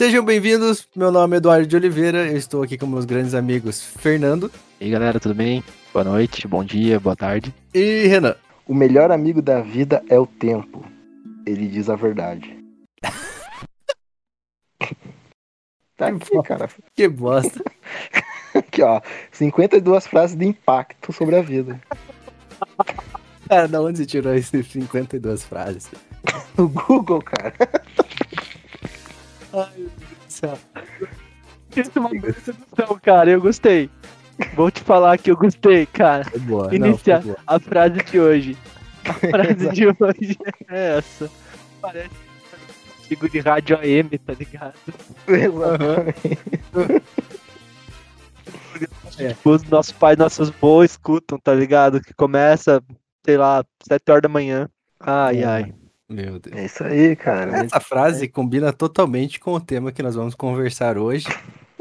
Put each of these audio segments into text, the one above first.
Sejam bem-vindos, meu nome é Eduardo de Oliveira, eu estou aqui com meus grandes amigos Fernando. E aí galera, tudo bem? Boa noite, bom dia, boa tarde. E Renan. O melhor amigo da vida é o tempo. Ele diz a verdade. tá aqui, cara. Que bosta. aqui, ó. 52 frases de impacto sobre a vida. Cara, da onde você tirou essas 52 frases? No Google, cara. Ai, meu Deus do céu. Isso é uma coisa do céu, cara. Eu gostei. Vou te falar que eu gostei, cara. Foi boa. Iniciar não, a frase de hoje. A frase de hoje é essa. Parece um artigo de rádio AM, tá ligado? Exatamente. Tipo, os nossos pais, nossos avós escutam, tá ligado? Que começa, sei lá, 7 horas da manhã. Ai, É. ai. Meu Deus. É isso aí, cara. Essa frase combina totalmente com o tema que nós vamos conversar hoje.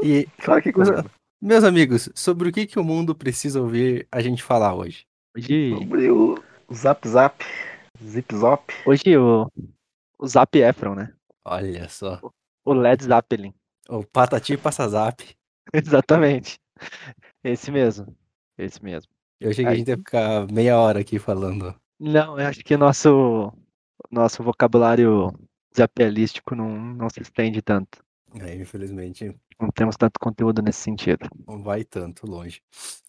E, Claro que coisa. meus amigos, sobre o que, que o mundo precisa ouvir a gente falar hoje? Hoje, Sobre o Zap Zap. Zip Zop. hoje o, o Zap Efron, né? Olha só. O Led Zeppelin. O Patati Passa Zap. Exatamente. Esse mesmo. Esse mesmo. Eu achei que a gente ia ficar meia hora aqui falando. Não, eu acho que nosso nosso vocabulário zapialístico não, não se estende tanto. É, infelizmente, Não temos tanto conteúdo nesse sentido. não vai tanto longe.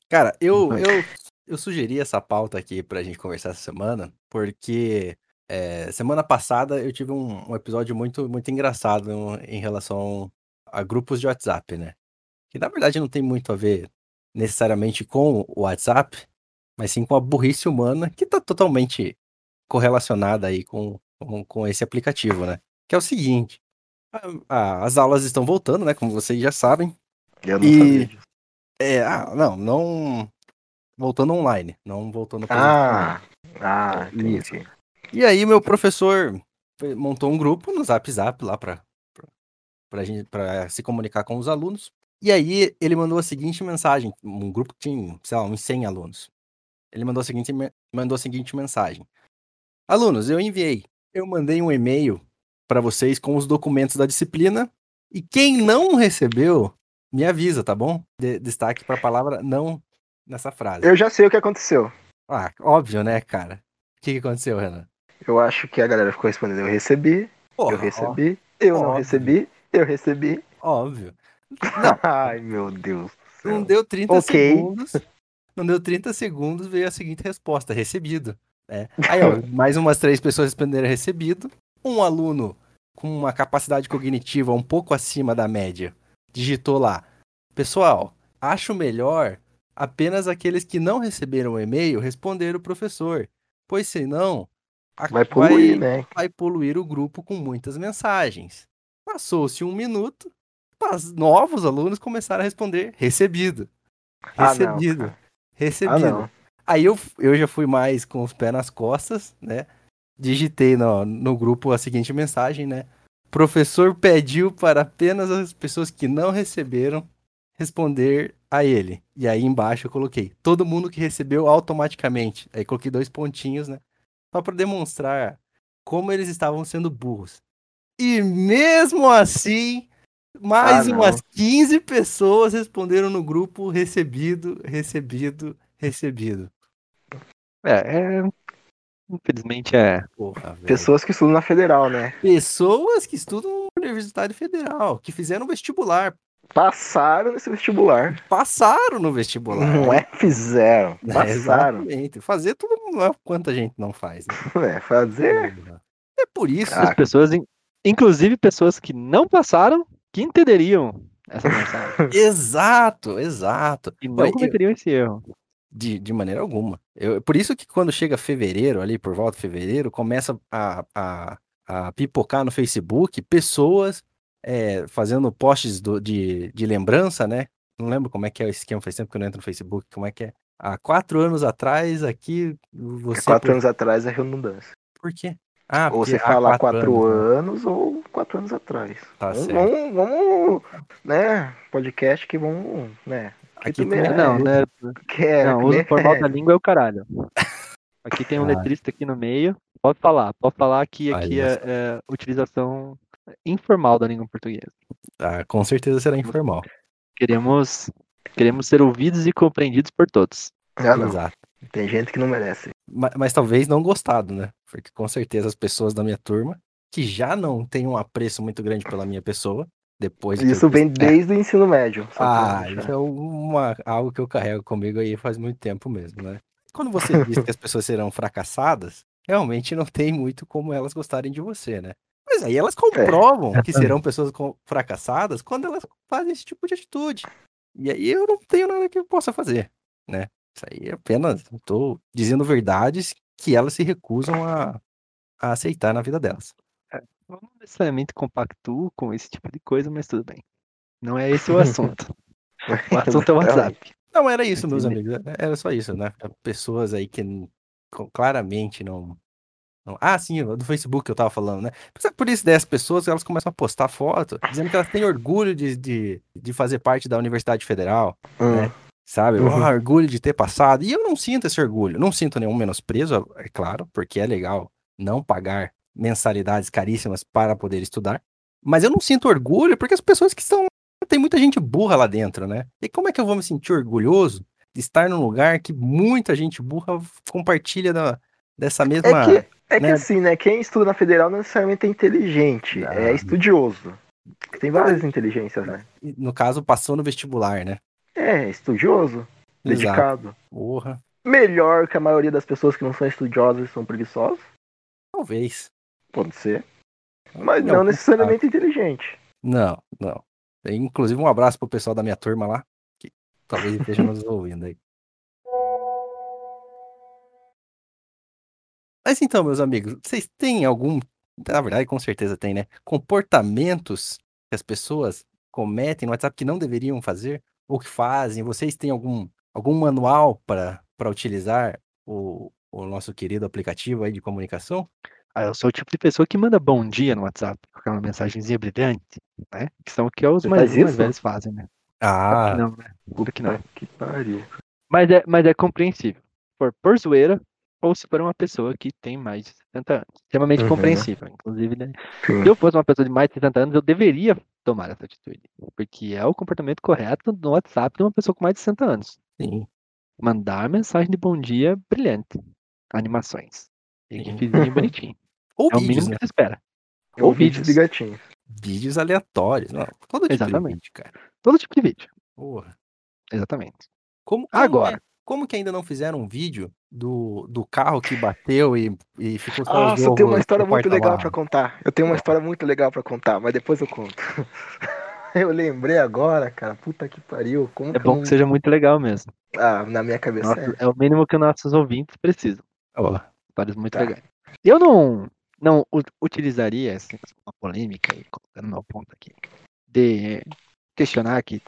Cara, eu, eu, eu sugeri essa pauta aqui pra gente conversar essa semana, porque é, semana passada eu tive um, um episódio muito, muito engraçado em relação a grupos de WhatsApp, né? Que na verdade não tem muito a ver necessariamente com o WhatsApp, mas sim com a burrice humana, que tá totalmente correlacionada aí com, com, com esse aplicativo, né? Que é o seguinte. a- a- as aulas estão voltando, né? Como vocês já sabem. Eu não E- sabia disso. É, ah, não, não voltando online, não voltando Ah, ah, Isso. entendi. E aí meu professor fe- montou um grupo no Zap Zap lá para para gente para se comunicar com os alunos. E aí ele mandou a seguinte mensagem, um grupo que tinha, sei lá, uns 100 alunos. Ele mandou a seguinte mandou a seguinte mensagem: Alunos, eu enviei, eu mandei um e-mail para vocês com os documentos da disciplina e quem não recebeu, me avisa, tá bom? De- destaque para a palavra não nessa frase. Eu já sei o que aconteceu. Ah, óbvio, né, cara? O que, que aconteceu, Renan? Eu acho que a galera ficou respondendo: eu recebi, Porra, eu recebi, eu não óbvio. recebi, eu recebi. ó- Óbvio. Ai, meu Deus. do Não deu 30 Ok. segundos. Não deu 30 segundos, veio a seguinte resposta: recebido. É. Aí, ó, mais umas três pessoas responderam recebido. Um aluno com uma capacidade cognitiva um pouco acima da média digitou lá: Pessoal, acho melhor apenas aqueles que não receberam o e-mail responder o professor, pois senão Vai poluir, né? vai poluir o grupo com muitas mensagens. Passou-se um minuto, novos alunos começaram a responder recebido. Ah, Recebido. cara. recebido. Ah. Aí eu, eu já fui mais com os pés nas costas, né? Digitei no, no grupo a seguinte mensagem, né? Professor pediu para apenas as pessoas que não receberam responder a ele. E aí embaixo eu coloquei todo mundo que recebeu automaticamente. Aí coloquei dois pontinhos, né? Só para demonstrar como eles estavam sendo burros. E mesmo assim, mais Ah, não. umas 15 pessoas responderam no grupo recebido, recebido, recebido. É, é- infelizmente é. Porra. Pessoas que estudam na federal, né? Pessoas que estudam na Universidade Federal, que fizeram vestibular, Passaram nesse vestibular. passaram no vestibular. Não é fizeram. É, Passaram. exatamente. Fazer tudo não é quanta gente não faz, né? É, fazer. É por isso. Ah, As pessoas, in- inclusive pessoas que não passaram, que entenderiam essa mensagem. Exato, exato. E não eu- cometeriam esse erro. De, de maneira alguma. Eu, por isso que quando chega fevereiro, ali por volta de fevereiro, começa a, a, a pipocar no Facebook pessoas é, fazendo posts do- de, de lembrança, né? Não lembro como é que é o esquema, faz tempo que eu não entro no Facebook, como é que é. Há quatro anos atrás, aqui, você... quatro anos atrás é redundância. Por quê? Ah, ou você há fala quatro, anos, anos, ou quatro anos atrás. né? Tá vamos, certo. vamos, vamos, né? Podcast que vamos, né? Aqui também é. Não, né? Que é, Não, uso é que formal é? da língua é o caralho. Aqui tem um Ah. letrista aqui no meio. Pode falar, pode falar que aqui Olha é, é utilização informal da língua portuguesa. Ah, com certeza será informal. Queremos, queremos ser ouvidos e compreendidos por todos. Ah. Exato. Tem gente que não merece. Ma- Mas, talvez não gostado, né? Porque com certeza as pessoas da minha turma, que já não têm um apreço muito grande pela minha pessoa, depois que eu Isso vem fiz- desde o ensino médio. Ah, isso é uma, algo que eu carrego comigo aí faz muito tempo mesmo, né? Quando você diz que as pessoas serão fracassadas, realmente não tem muito como elas gostarem de você, né? Mas aí elas comprovam que serão pessoas fracassadas quando elas fazem esse tipo de atitude. E aí eu não tenho nada que eu possa fazer, né? Isso aí é apenas estou dizendo verdades que elas se recusam a, a aceitar na vida delas. Eu não necessariamente compactuo com esse tipo de coisa, mas tudo bem. Não é esse o assunto. O assunto é o WhatsApp. Não, era isso, meus amigos. é- Era só isso, né? Pessoas aí que claramente não. não- Ah, sim, do Facebook eu tava falando, né? É Por isso, dessas pessoas, elas começam a postar foto, dizendo que elas têm orgulho de, de, de fazer parte da Universidade Federal, Hum. Sabe? Uhum. Ah, orgulho de ter passado. E eu não sinto esse orgulho. Não sinto nenhum menosprezo, é claro, porque é legal não pagar mensalidades caríssimas para poder estudar. Mas eu não sinto orgulho porque as pessoas que estão tem muita gente burra lá dentro, né? E como é que eu vou me sentir orgulhoso de estar num lugar que muita gente burra compartilha da, dessa mesma. É que, é que né? assim, né? Quem estuda na federal não necessariamente é inteligente, é estudioso. Tem várias inteligências, né? No caso, passou no vestibular, né? É, estudioso, Exato. dedicado. Porra. Melhor que a maioria das pessoas que não são estudiosas e são preguiçosas, Talvez. pode ser. Mas Não, não necessariamente inteligente. Não, não. Inclusive, um abraço pro pessoal da minha turma lá, que talvez esteja nos ouvindo aí. Mas então, meus amigos, vocês têm algum. Na verdade, com certeza tem, né? Comportamentos que as pessoas cometem no WhatsApp que não deveriam fazer ou que fazem? Vocês têm algum, algum manual para utilizar o, o nosso querido aplicativo aí de comunicação? Ah, eu sou o tipo de pessoa que manda bom dia no WhatsApp, com aquela mensagenzinha brilhante, né? Que são o que os mais, mais velhos fazem, né? Ah, Não, né? Claro que não. Puta Que pariu. Mas é, mas é compreensível. For por zoeira, ou se for uma pessoa que tem mais de 60 anos. Extremamente Uhum. compreensível. Inclusive, né? Sim. Se eu fosse uma pessoa de mais de 60 anos, eu deveria tomar essa atitude. Porque é o comportamento correto no WhatsApp de uma pessoa com mais de 60 anos. sim. Mandar mensagem de bom dia brilhante. Animações. E bonitinho. Ou É o vídeos, mínimo né? que se espera. Ou Ou vídeos de gatinho. Vídeos aleatórios. Não, todo tipo de Exatamente. vídeo, cara. Todo tipo de vídeo. Porra. Exatamente. Como, como Agora. é- como que ainda não fizeram um vídeo do, do carro que bateu e, e ficou só os Nossa, eu tenho uma história muito legal pra contar. Eu tenho uma história muito legal pra contar, mas depois eu conto. Eu lembrei agora, cara. Puta que pariu. Como É que bom não- que seja muito legal mesmo. Ah, na minha cabeça Nossa, é. é o mínimo que nossos ouvintes precisam. Ó, Histórias muito Tá. legais. Eu não, não utilizaria essa uma polêmica aí, colocando meu ponto aqui, de questionar que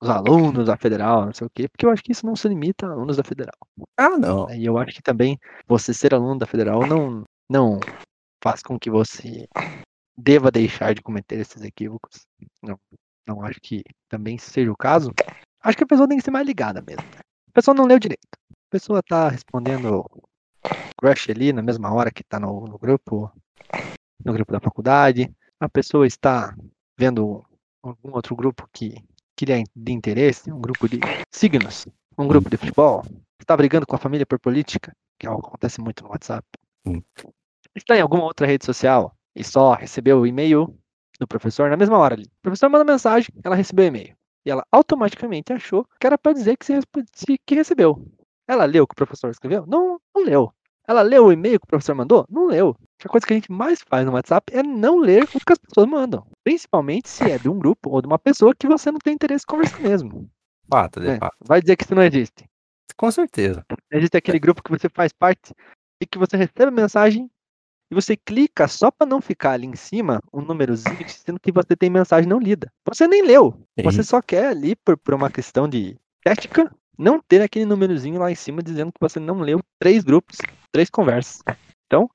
os alunos da federal, não sei o quê, porque eu acho que isso não se limita a alunos da federal. Ah, não. E eu acho que também você ser aluno da federal não, não faz com que você deva deixar de cometer esses equívocos. Não, não acho que também seja o caso. Acho que a pessoa tem que ser mais ligada mesmo. né? A pessoa não leu direito. A pessoa tá respondendo crush ali na mesma hora que tá no, no grupo, no grupo da faculdade. A pessoa está vendo algum outro grupo que, que lhe é de interesse, um grupo de signos, um grupo de futebol, está brigando com a família por política, que é algo que acontece muito no WhatsApp. Hum. Está em alguma outra rede social e só recebeu o e-mail do professor na mesma hora ali. O professor manda mensagem, ela recebeu o e-mail. E ela automaticamente achou que era para dizer que, se- que recebeu. Ela leu o que o professor escreveu? Não, não leu. Ela leu o e-mail que o professor mandou? Não leu. A coisa que a gente mais faz no WhatsApp é não ler o que as pessoas mandam. Principalmente se é de um grupo ou de uma pessoa que você não tem interesse em conversar mesmo. Fato, de né? fato. Vai dizer que isso não existe. Com certeza. Existe aquele grupo que você faz parte e que você recebe a mensagem e você clica só para não ficar ali em cima um númerozinho dizendo que você tem mensagem não lida. Você nem leu. Você só quer ali por, por uma questão de ética não ter aquele númerozinho lá em cima dizendo que você não leu três grupos, três conversas. Então,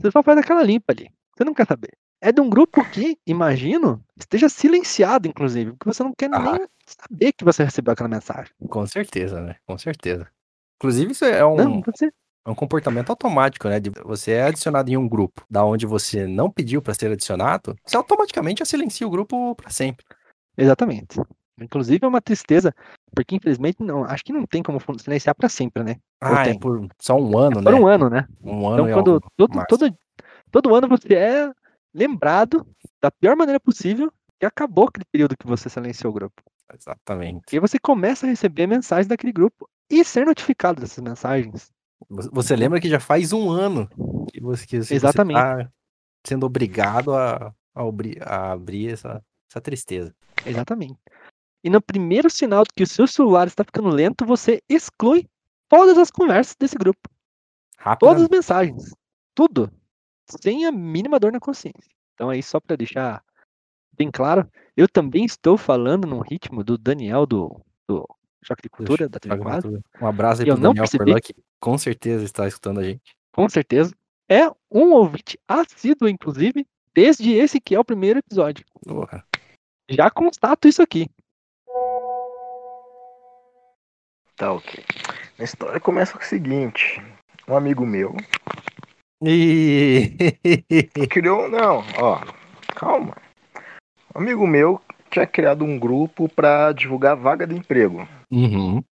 você só faz aquela limpa ali. Você não quer saber. É de um grupo que, imagino, esteja silenciado, inclusive, porque você não quer Ah, nem saber que você recebeu aquela mensagem. Com certeza, né? Com certeza. Inclusive, isso é um, Não, você. é um comportamento automático, né? De você é adicionado em um grupo da onde você não pediu para ser adicionado, você automaticamente já silencia o grupo para sempre. Exatamente. Inclusive é uma tristeza, porque infelizmente não, acho que não tem como silenciar pra sempre, né? Ah, é tem? por só um ano, É né? por um ano, né? Um ano Então e quando todo, todo, todo ano você é lembrado da pior maneira possível que acabou aquele período que você silenciou o grupo. Exatamente. E aí você começa a receber mensagens daquele grupo e ser notificado dessas mensagens. Você- Você lembra que já faz um ano que você, que você Exatamente. tá sendo obrigado a, a, a abrir essa, essa tristeza. Exatamente. E no primeiro sinal de que o seu celular está ficando lento, você exclui todas as conversas desse grupo. Rápido. Todas as mensagens. Tudo. Sem a mínima dor na consciência. Então aí, só para deixar bem claro, eu também estou falando num ritmo do Daniel do, do Choque de Cultura, da TV Quadro, Um abraço aí eu pro não Daniel percebi. Forlan, que com certeza está escutando a gente. com certeza. É um ouvinte assíduo, inclusive, desde esse que é o primeiro episódio. Porra. Já constato isso aqui. Tá ok. A história começa com o seguinte: um amigo meu E... criou. Não, ó, calma. Um amigo meu tinha criado um grupo pra divulgar vaga de emprego. Uhum.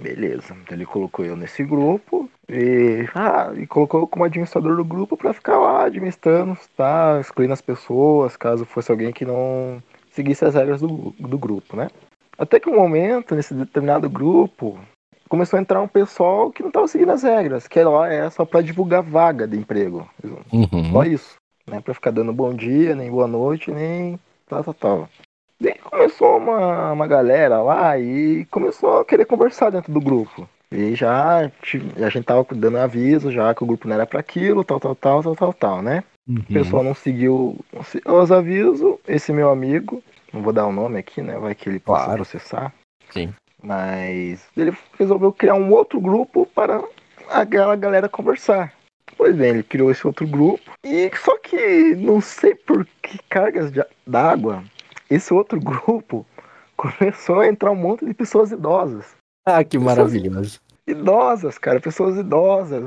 Beleza. Então ele colocou eu nesse grupo e, ah, e colocou como administrador do grupo pra ficar lá administrando, tá? Excluindo as pessoas, caso fosse alguém que não seguisse as regras do, do grupo, né? Até que um momento, nesse determinado grupo, começou a entrar um pessoal que não tava seguindo as regras, que era, era só pra divulgar vaga de emprego. Uhum. Só isso. Né? Pra ficar dando bom dia, nem boa noite, nem tal, tal, tal. Daí começou uma, uma galera lá e começou a querer conversar dentro do grupo. E já a gente tava dando aviso já que o grupo não era pra aquilo, tal, tal, tal, tal, tal, tal, né? Uhum. O pessoal não seguiu os avisos. Esse meu amigo, não vou dar o nome aqui, né? Vai que ele possa Claro. processar. Sim. Mas ele resolveu criar um outro grupo para aquela galera conversar. Pois bem, ele criou esse outro grupo. E só que não sei por que cargas de- d'água, esse outro grupo começou a entrar um monte de pessoas idosas. Ah, que maravilhoso. Idosas, cara, pessoas idosas.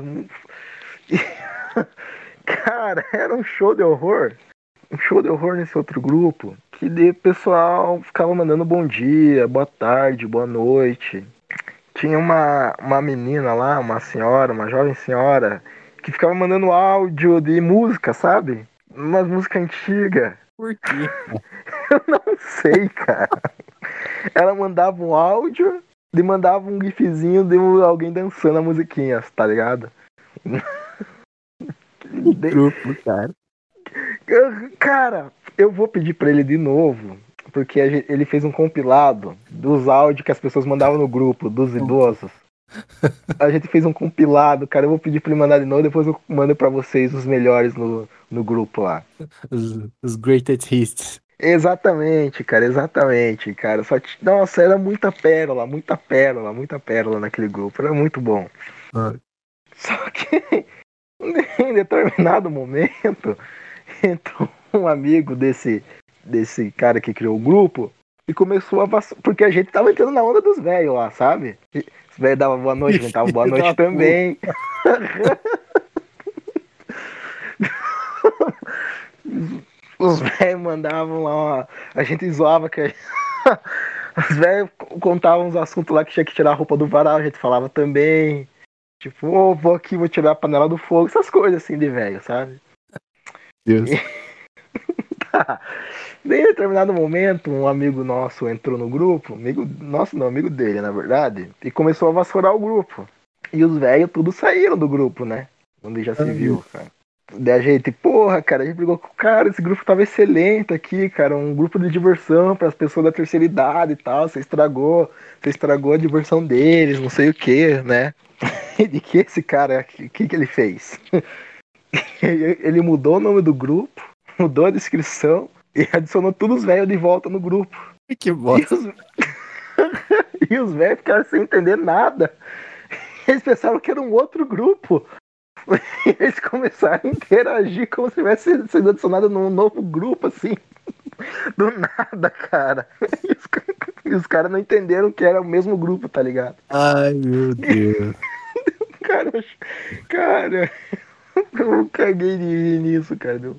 E, cara, era um show de horror. Um show de horror nesse outro grupo. Que de pessoal ficava mandando bom dia, boa tarde, boa noite. Tinha uma, uma menina lá, uma senhora, uma jovem senhora, que ficava mandando áudio de música, sabe? Umas músicas antigas. Por quê? Eu não sei, cara. Ela mandava um áudio e mandava um gifzinho de alguém dançando a musiquinha, tá ligado? De- Grupo, cara. Cara, eu vou pedir pra ele de novo, porque ele fez um compilado dos áudios que as pessoas mandavam no grupo, dos idosos. A gente fez um compilado, cara. Eu vou pedir pra ele mandar de novo, depois eu mando pra vocês os melhores no, no grupo lá. Os, os greatest hits. Exatamente, cara, exatamente, cara. Só t- Nossa, era muita pérola, muita pérola, muita pérola naquele grupo. Era muito bom. Ah. Só que em determinado momento entrou um amigo desse, desse cara que criou o grupo e começou a vass... porque a gente tava entrando na onda dos velhos lá, sabe? E Os velhos davam boa noite, a gente dava boa noite também. Os velhos mandavam lá, uma- a gente zoava que os velhos contavam uns assuntos lá que tinha que tirar a roupa do varal, a gente falava também. Tipo, ô, vou aqui, vou tirar a panela do fogo, essas coisas assim de velho, sabe? Deus. Tá. Em determinado momento, um amigo nosso entrou no grupo, amigo nosso não, amigo dele, na verdade, e começou a vassourar o grupo. E os velhos tudo saíram do grupo, né? Onde já se Ah, viu, cara. Daí a gente, porra, cara, a gente brigou com o cara, esse grupo tava excelente aqui, cara, um grupo de diversão para as pessoas da terceira idade e tal, você estragou, você estragou a diversão deles, não sei o que, né? De que esse cara, o que, que ele fez? Ele mudou o nome do grupo, mudou a descrição e adicionou todos os velhos de volta no grupo. Que bosta. os, e os velhos ficaram sem entender nada. Eles pensaram que era um outro grupo. E eles começaram a interagir como se tivesse sido adicionado num novo grupo, assim. Do nada, cara. E os, e os caras não entenderam que era o mesmo grupo, tá ligado? Ai, meu Deus. Cara, cara, eu caguei de rir nisso, cara. Eu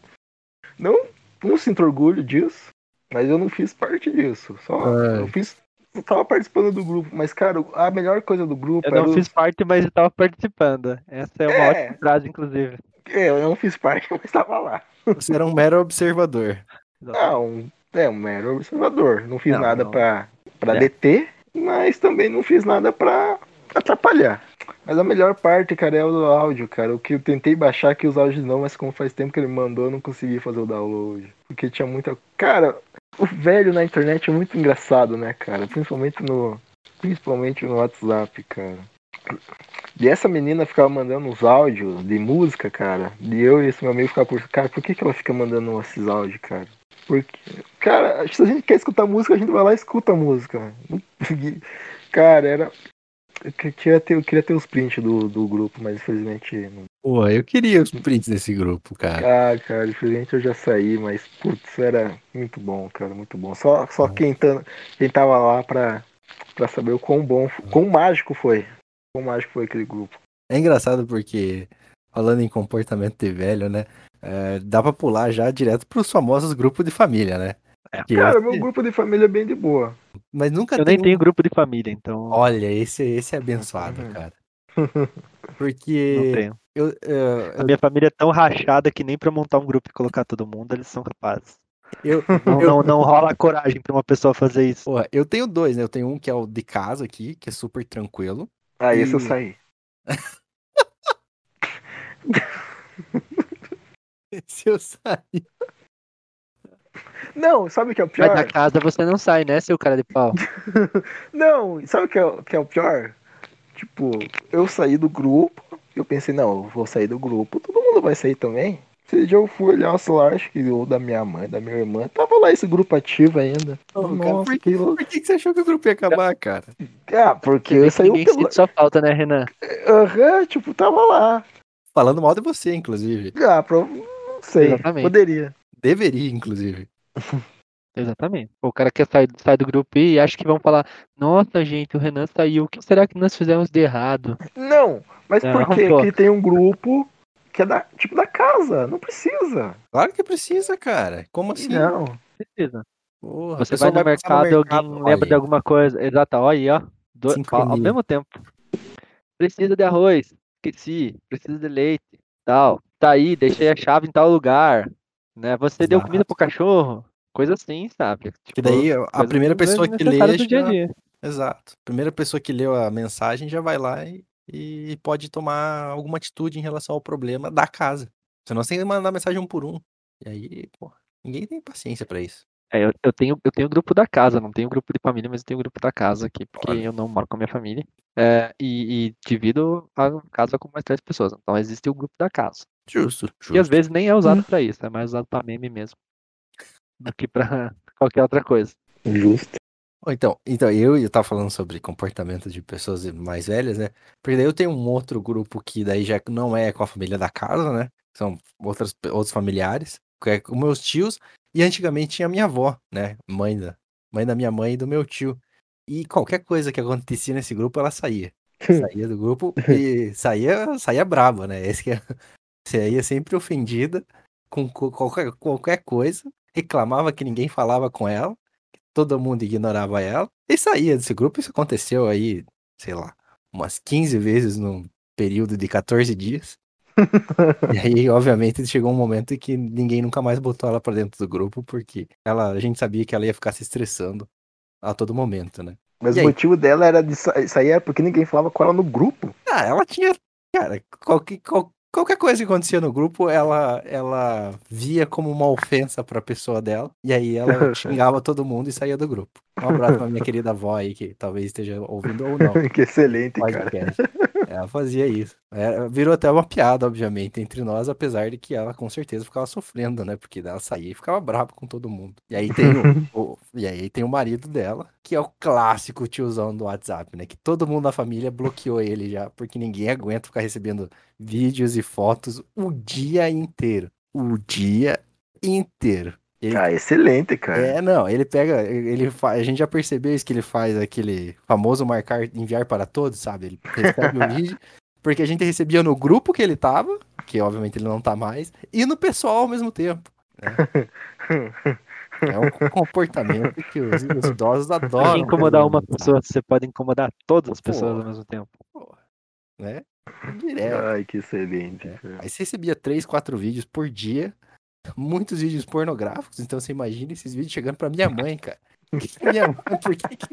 não, não sinto orgulho disso, mas eu não fiz parte disso. Só Ai. eu fiz. Eu tava participando do grupo, mas, cara, a melhor coisa do grupo Eu não o- fiz parte, mas estava participando. Essa é uma É. ótima frase, inclusive. É, eu não fiz parte, mas tava lá. Você era um mero observador. Não, é um mero observador. Não fiz Não, nada não. pra, pra É. deter, mas também não fiz nada pra atrapalhar. Mas a melhor parte, cara, é o áudio, cara. O que eu tentei baixar aqui os áudios não, mas como faz tempo que ele mandou, eu não consegui fazer o download. Porque tinha muita. Cara, o velho na internet é muito engraçado, né, cara? Principalmente no. Principalmente no WhatsApp, cara. E essa menina ficava mandando uns áudios de música, cara. E eu e esse meu amigo ficavam por. Cara, por que, que ela fica mandando esses áudios, cara? Porque. Cara, se a gente quer escutar música, a gente vai lá e escuta a música. Cara, era. Eu que- queria ter, eu queria ter os prints do, do grupo, mas infelizmente não. Pô, eu queria os prints desse grupo, cara. Ah, cara, infelizmente eu já saí, mas putz, era muito bom, cara, muito bom. Só, só quem, tá, quem tava lá pra, pra saber o quão bom, quão mágico foi. Quão mágico foi aquele grupo. É engraçado porque, falando em comportamento de velho, né? é, dá pra pular já direto pros famosos grupos de família, né? É. Cara, esse- meu grupo de família é bem de boa. Mas nunca Eu tem nem um- tenho grupo de família, então Olha, esse, esse é abençoado, Uhum. cara. não Porque tenho. eu, eu, A minha família é tão rachada que nem pra montar um grupo e colocar todo mundo, eles são capazes. eu, Não, Eu- não, não rola coragem pra uma pessoa fazer isso. porra, eu tenho dois, né? Eu tenho um que é o de casa aqui, que é super tranquilo. Ah, esse eu E- saí. Esse eu saí. Não, sabe o que é o Mas pior? da casa você não sai, né, seu cara de pau? Não, sabe o que é, o que é o pior? Tipo, eu saí do grupo, eu pensei, não, eu vou sair do grupo, todo mundo vai sair também. Esse dia eu fui olhar o celular, acho que ou da minha mãe, da minha irmã, tava lá esse grupo ativo ainda. Cara, Nossa, por que. Por que, você achou que o grupo ia acabar, cara? Ah, porque eu saí ninguém pelo... sua falta, né, Renan? Aham, tipo, tava lá. Falando mal de você, inclusive. Ah, pro... não sei, Exatamente. poderia. Deveria, inclusive. Exatamente. O cara quer sair, sair do grupo e acha que vão falar: Nossa, gente, o Renan saiu. O que será que nós fizemos de errado? Não, mas Não, por pô. que tem um grupo que é da, tipo da casa, não precisa. Claro que precisa, cara. Como assim? Não. Precisa. Porra, Você vai no mercado, e alguém olha lembra de alguma coisa. Exato, olha aí, ó. Do- ao, ao mesmo tempo. Precisa de arroz. Esqueci. Precisa de leite. Tal. Tá aí, deixei a chave em tal lugar. Né? Você deu comida Exato. pro cachorro. Coisa assim, sabe? Que Tipo, daí a coisas primeira pessoa que lê. do dia já- dia. Exato. A primeira pessoa que leu a mensagem já vai lá e, e pode tomar alguma atitude em relação ao problema da casa. Senão você tem que mandar mensagem um por um. E aí, pô, ninguém tem paciência pra isso. É, eu, eu tenho eu tenho o grupo da casa, não tenho grupo de família, mas eu tenho o grupo da casa aqui, porque Olha. eu não moro com a minha família. É, e, e divido a casa com mais três pessoas. Então existe o grupo da casa. Justo. justo. E às vezes nem é usado pra isso, é mais usado pra meme mesmo. Do que pra qualquer outra coisa. Justo. Então, então, eu eu tava falando sobre comportamento de pessoas mais velhas, né? Porque daí eu tenho um outro grupo que daí já não é com a família da casa, né? São outras, outros familiares, que é com meus tios, e antigamente tinha a minha avó, né? Mãe da, mãe da minha mãe e do meu tio. E qualquer coisa que acontecia nesse grupo, ela saía. Saía do grupo e saía, saía braba, né? Esse que é, saía sempre ofendida com co- qualquer, qualquer coisa, reclamava que ninguém falava com ela todo mundo ignorava ela e saía desse grupo. Isso aconteceu aí, sei lá, umas 15 vezes num período de 14 dias. e aí, obviamente, chegou um momento em que ninguém nunca mais botou ela pra dentro do grupo, porque ela, a gente sabia que ela ia ficar se estressando a todo momento, né? Mas E o aí? motivo dela era de sa- sair era porque ninguém falava com ela no grupo. Ah, ela tinha. Cara, qualquer, qual- qualquer coisa que acontecia no grupo, ela, ela via como uma ofensa pra pessoa dela. E aí ela xingava todo mundo e saía do grupo. Um abraço pra minha querida avó aí, que talvez esteja ouvindo ou não. que excelente, cara. Ela fazia isso. Era- virou até uma piada, obviamente, entre nós, apesar de que ela com certeza ficava sofrendo, né? Porque ela saía e ficava brava com todo mundo. E aí tem o, o- e aí tem o marido dela, que é o clássico tiozão do WhatsApp, né? Que todo mundo da família bloqueou ele já, porque ninguém aguenta ficar recebendo vídeos e fotos o dia inteiro. O dia inteiro. Ele, Ah, excelente, cara. é, não, ele pega, ele fa- a gente já percebeu isso que ele faz aquele famoso marcar, enviar para todos, sabe? Ele recebe o vídeo, porque a gente recebia no grupo que ele tava, que obviamente ele não tá mais, e no pessoal ao mesmo tempo. né? É um comportamento que os, os idosos adoram. Incomodar uma sabe? pessoa, você pode incomodar todas as pessoas ao mesmo tempo. né? Direto. Ai, que excelente. É. Aí você recebia três, quatro vídeos por dia, muitos vídeos pornográficos, então você imagina esses vídeos chegando pra minha mãe, cara. Que minha mãe, por que que...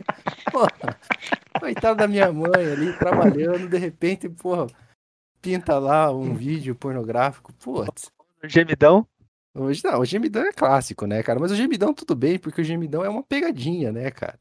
Porra, coitada da minha mãe ali, trabalhando, de repente, porra, pinta lá um vídeo pornográfico, putz. Gemidão? Hoje não, o gemidão é clássico, né, cara? Mas o gemidão tudo bem, porque o gemidão é uma pegadinha, né, cara?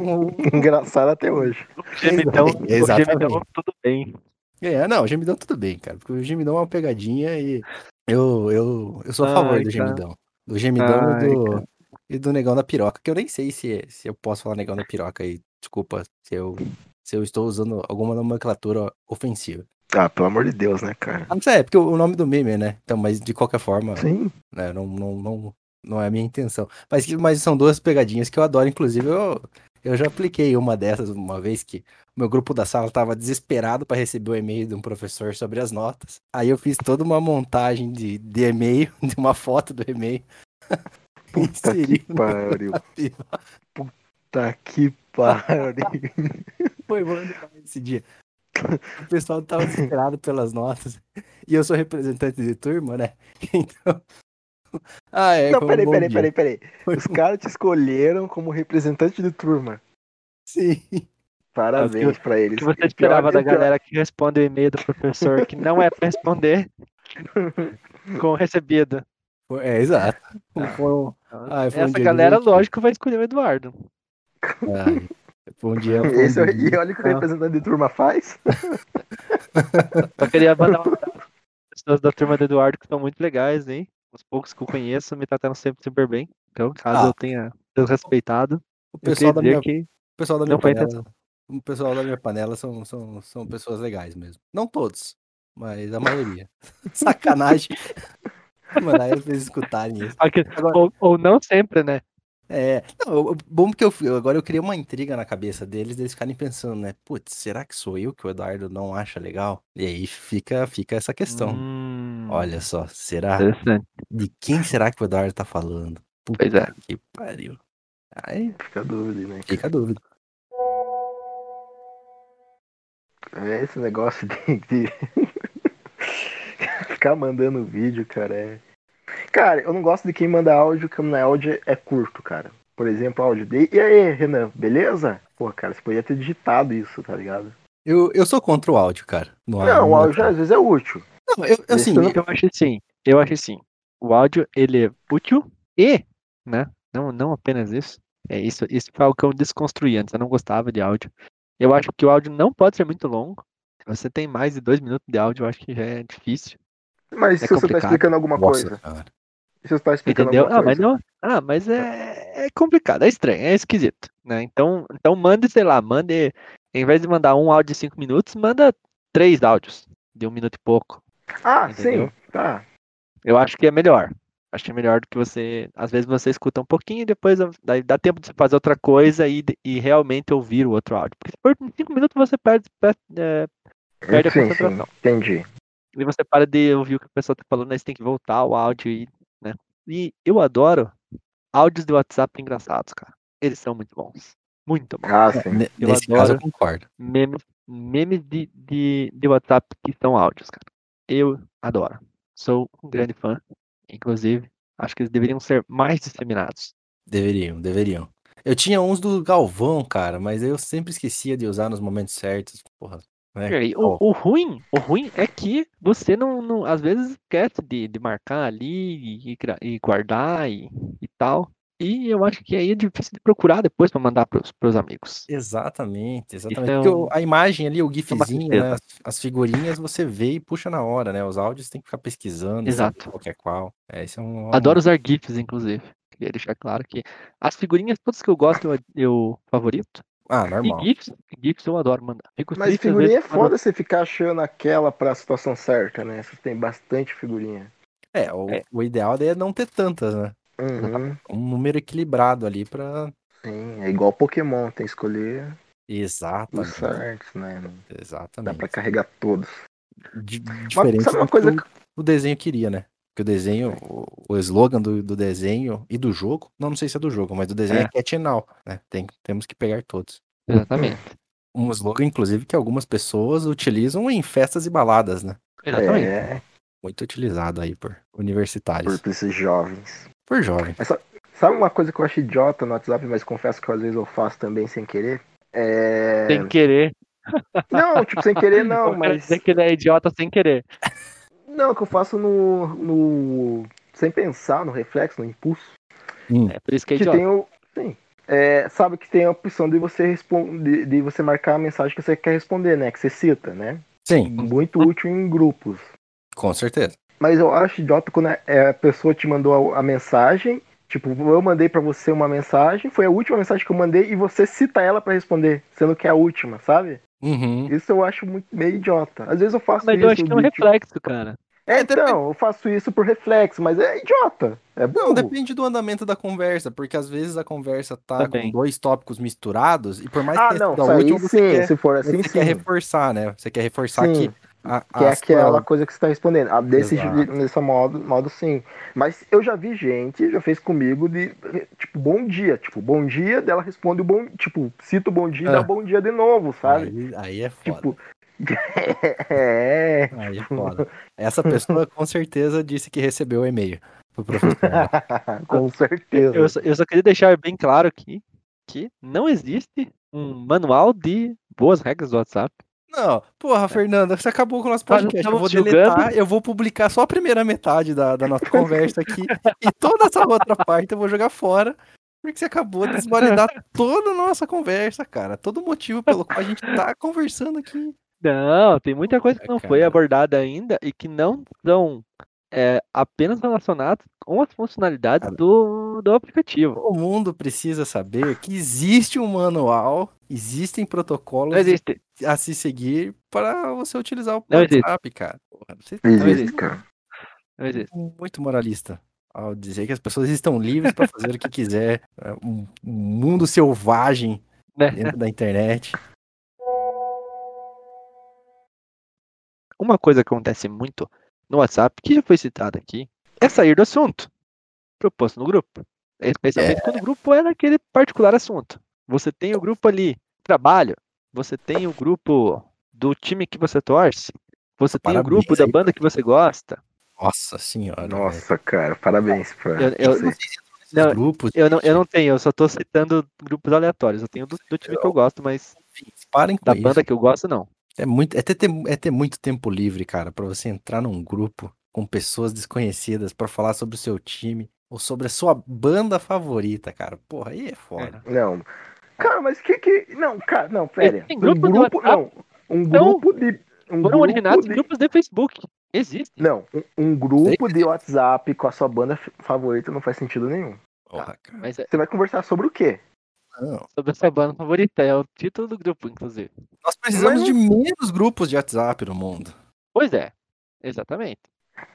O- Engraçado até hoje. Gemidão, o Exatamente. gemidão, tudo bem. É, não, o gemidão tudo bem, cara, porque o gemidão é uma pegadinha e eu, eu, eu sou a favor Ai, do cara. gemidão. Do gemidão Ai, e, do, e do negão da piroca, que eu nem sei se, se eu posso falar negão da piroca aí. Desculpa se eu, se eu estou usando alguma nomenclatura ofensiva. Ah, pelo amor de Deus, né, cara? Ah, não sei, é porque o o nome do meme, né? Então, mas de qualquer forma, Sim. né, não, não, não, não é a minha intenção. Mas, mas são duas pegadinhas que eu adoro, inclusive eu, eu já apliquei uma dessas uma vez que o meu grupo da sala estava desesperado para receber o e-mail de um professor sobre as notas. Aí eu fiz toda uma montagem de, de e-mail, de uma foto do e-mail. Puta que pariu. Puta que pariu. Foi bom demais esse dia. O pessoal tava desesperado pelas notas. E eu sou representante de turma, né? Então. Ah, é. Não, foi um peraí, bom peraí, dia. peraí, peraí. Os caras te escolheram como representante de turma. Sim. Parabéns pra eles. O que você esperava da pior- galera que responde o e-mail do professor que não é pra responder com recebido? É, exato. Foi um- Ah, foi um Essa dia galera, divertido. lógico, vai escolher o Eduardo. Ai, foi um dia. foi um Esse, é- dia- e olha o que o Ah. representante de turma faz. Só queria mandar um abraço para pessoas da turma do Eduardo que são muito legais, hein? Os poucos que eu conheço me trataram sempre super bem. Então, caso Ah. eu tenha desrespeitado, O pessoal da minha, que o pessoal da minha panela. O pessoal da minha panela são, são, são pessoas legais mesmo. Não todos, mas a maioria. Sacanagem. Eles pra eles escutarem isso. Agora- ou, ou não sempre, né? É, não, bom que eu agora eu criei uma intriga na cabeça deles, deles ficarem pensando, né? Putz, será que sou eu que o Eduardo não acha legal? E aí fica, fica essa questão. Hum, Olha só, será? De quem será que o Eduardo tá falando? Puta Pois é. que pariu. Aí Fica a dúvida, né? fica a dúvida. É esse negócio de, de ficar mandando vídeo, cara. É... Cara, eu não gosto de quem manda áudio, que o áudio é curto, cara. Por exemplo, áudio de. E aí, Renan, beleza? Pô, cara, você podia ter digitado isso, tá ligado? Eu, eu sou contra o áudio, cara. Não, o no- áudio às vezes é útil. Não, eu, assim, Esse eu Eu acho assim. Eu acho assim. O áudio, ele é útil e, né? Não, não apenas isso. É isso, isso foi algo que eu desconstruí antes. Eu não gostava de áudio. Eu acho que o áudio não pode ser muito longo. Se você tem mais de dois minutos de áudio, eu acho que já é difícil. Mas É se você tá complicado. explicando alguma nossa coisa. senhora. Se você tá explicando Entendeu? alguma Ah, mas coisa. não. Ah, mas é, é complicado, é estranho, é esquisito, né? Então, então mande, sei lá, mande, em vez de mandar um áudio de cinco minutos, manda três áudios de um minuto e pouco. Ah, Entendeu? sim, tá. Eu acho que é melhor. Acho que é melhor do que você. Às vezes você escuta um pouquinho e depois daí dá tempo de você fazer outra coisa e, e realmente ouvir o outro áudio. Porque se for em cinco minutos você perde, perde, é, Perde a sim, sim, concentração. entendi. e você para de ouvir o que a pessoa tá falando, aí você tem que voltar ao áudio e, né? E eu adoro áudios de WhatsApp engraçados, cara. Eles são muito bons. Muito bons. Ah, sim. Eu Nesse caso eu concordo. Memes, memes de, de, de WhatsApp que são áudios, cara. Eu adoro. Sou um grande fã. Inclusive, acho que eles deveriam ser mais disseminados. Deveriam, deveriam. Eu tinha uns do Galvão, cara, mas eu sempre esquecia de usar nos momentos certos. Porra, né? O, o ruim, o ruim é que você não, não às vezes esquece de, de marcar ali e, e guardar e, e tal. E eu acho que aí é difícil de procurar depois para mandar pros, pros amigos. Exatamente, exatamente. é Porque a imagem ali, o gifzinho, né, as, as figurinhas você vê e puxa na hora, né? Os áudios tem que ficar pesquisando, Exato. qualquer qual. É, esse é um. Adoro usar GIFs, inclusive. Queria deixar claro que as figurinhas, todas que eu gosto, eu, eu favorito. Ah, normal. E GIFs, GIFs eu adoro mandar. Fico Mas figurinha é foda você ficar achando aquela pra situação certa, né? Você tem bastante figurinha. É, o, É. o ideal daí é não ter tantas, né? Uhum, Um número equilibrado ali pra. sim, é igual Pokémon, tem que escolher os Exatamente. certos, né? Não Dá Exatamente. pra carregar todos. Mas Diferente sabe uma do coisa que o, desenho queria, né? Que o desenho, o, o slogan do, do desenho e do jogo, não, não sei se é do jogo, mas do desenho é, É. Cat and Now, né? Tem, temos que pegar todos. Exatamente. Um slogan, inclusive, que algumas pessoas utilizam em festas e baladas, né? Exatamente. É, Muito utilizado aí por por universitários. Por, esses jovens. Jovem. Sabe uma coisa que eu acho idiota no WhatsApp, mas confesso que às vezes eu faço também sem querer? É... Sem querer. Não, tipo, sem querer não, Eu mas. dizer que ele é idiota sem querer. Não, que eu faço no. no... Sem pensar, no reflexo, no impulso. Hum, É por isso que é Que idiota. tem o. Sim. É, sabe que tem a opção de você responder, de você marcar a mensagem que você quer responder, né? Que você cita, né? Sim, Muito útil em grupos. com certeza. Mas eu acho idiota quando é- a pessoa te mandou a, a mensagem. Tipo, eu mandei pra você uma mensagem, foi a última mensagem que eu mandei e você cita ela pra responder, sendo que é a última, sabe? Uhum. Isso eu acho muito meio idiota. Às vezes eu faço Mas isso. eu acho que é um tipo, reflexo, cara. É, É, então, eu faço isso por reflexo, mas é idiota. É Não, burro. depende do andamento da conversa, porque às vezes a conversa tá Também. com dois tópicos misturados, e por mais Ah, que não, da isso aí última, você sim, quer, se for assim, você sim. quer reforçar, né? Você quer reforçar Sim. que a, Que é aquela coisa que você está respondendo. Ah, desse, modo, modo, sim. Mas eu já vi gente, já fez comigo, de tipo, bom dia. Tipo, bom dia, dela responde o bom. Tipo, cita o bom dia e É. dá bom dia de novo, sabe? Aí, aí é foda. Tipo. é. Aí é foda. Essa pessoa com certeza disse que recebeu o e-mail do professor. Com certeza. Eu só, eu só queria deixar bem claro aqui que não existe um manual de boas regras do WhatsApp. Não, porra, Fernanda, você acabou com o nosso podcast. Eu vou deletar, julgando. eu vou publicar só a primeira metade da, da nossa conversa aqui. e toda essa outra parte eu vou jogar fora. Porque você acabou de desvalidar toda a nossa conversa, cara. Todo o motivo pelo qual a gente tá conversando aqui. Não, tem muita coisa que não foi abordada ainda e que não são é, apenas relacionadas com as funcionalidades do, do aplicativo. O mundo precisa saber que existe um manual, existem protocolos Não existe. a se seguir para você utilizar o Não existe. WhatsApp, cara. Porra, tá Existe, existe. cara. Não existe. muito moralista ao dizer que as pessoas estão livres para fazer o que quiser. É um, um mundo selvagem Né? dentro da internet. Uma coisa que acontece muito no WhatsApp, que já foi citado aqui, é sair do assunto proposto no grupo. Especialmente quando o grupo é naquele particular assunto. Você tem o grupo ali, trabalho, você tem o grupo do time que você torce, você tem o grupo da banda que você gosta. Nossa senhora. velho. Nossa, cara, parabéns pra Eu, eu- não, grupos. eu não, eu não tenho, eu só tô citando grupos aleatórios. Eu tenho do, do time que eu gosto, mas enfim, parem com da isso. banda que eu gosto, não. É, muito, é, ter, ter- é ter muito tempo livre, cara, pra você entrar num grupo com pessoas desconhecidas pra falar sobre o seu time ou sobre a sua banda favorita, cara. Porra, aí é foda. Não. Cara, mas que que. Não, cara, não, pera. Tem Um grupo do grupo. WhatsApp? Não. Um Então, grupo de. Um Foram grupo originados de... grupos de Facebook. Existe. Não, um, um grupo de WhatsApp com a sua banda favorita não faz sentido nenhum. Porra, cara. Mas é Você vai conversar sobre o quê? Não. sobre a sua banda favorita, é o título do grupo, inclusive. Nós precisamos Mas- de menos grupos de WhatsApp no mundo. Pois é, exatamente.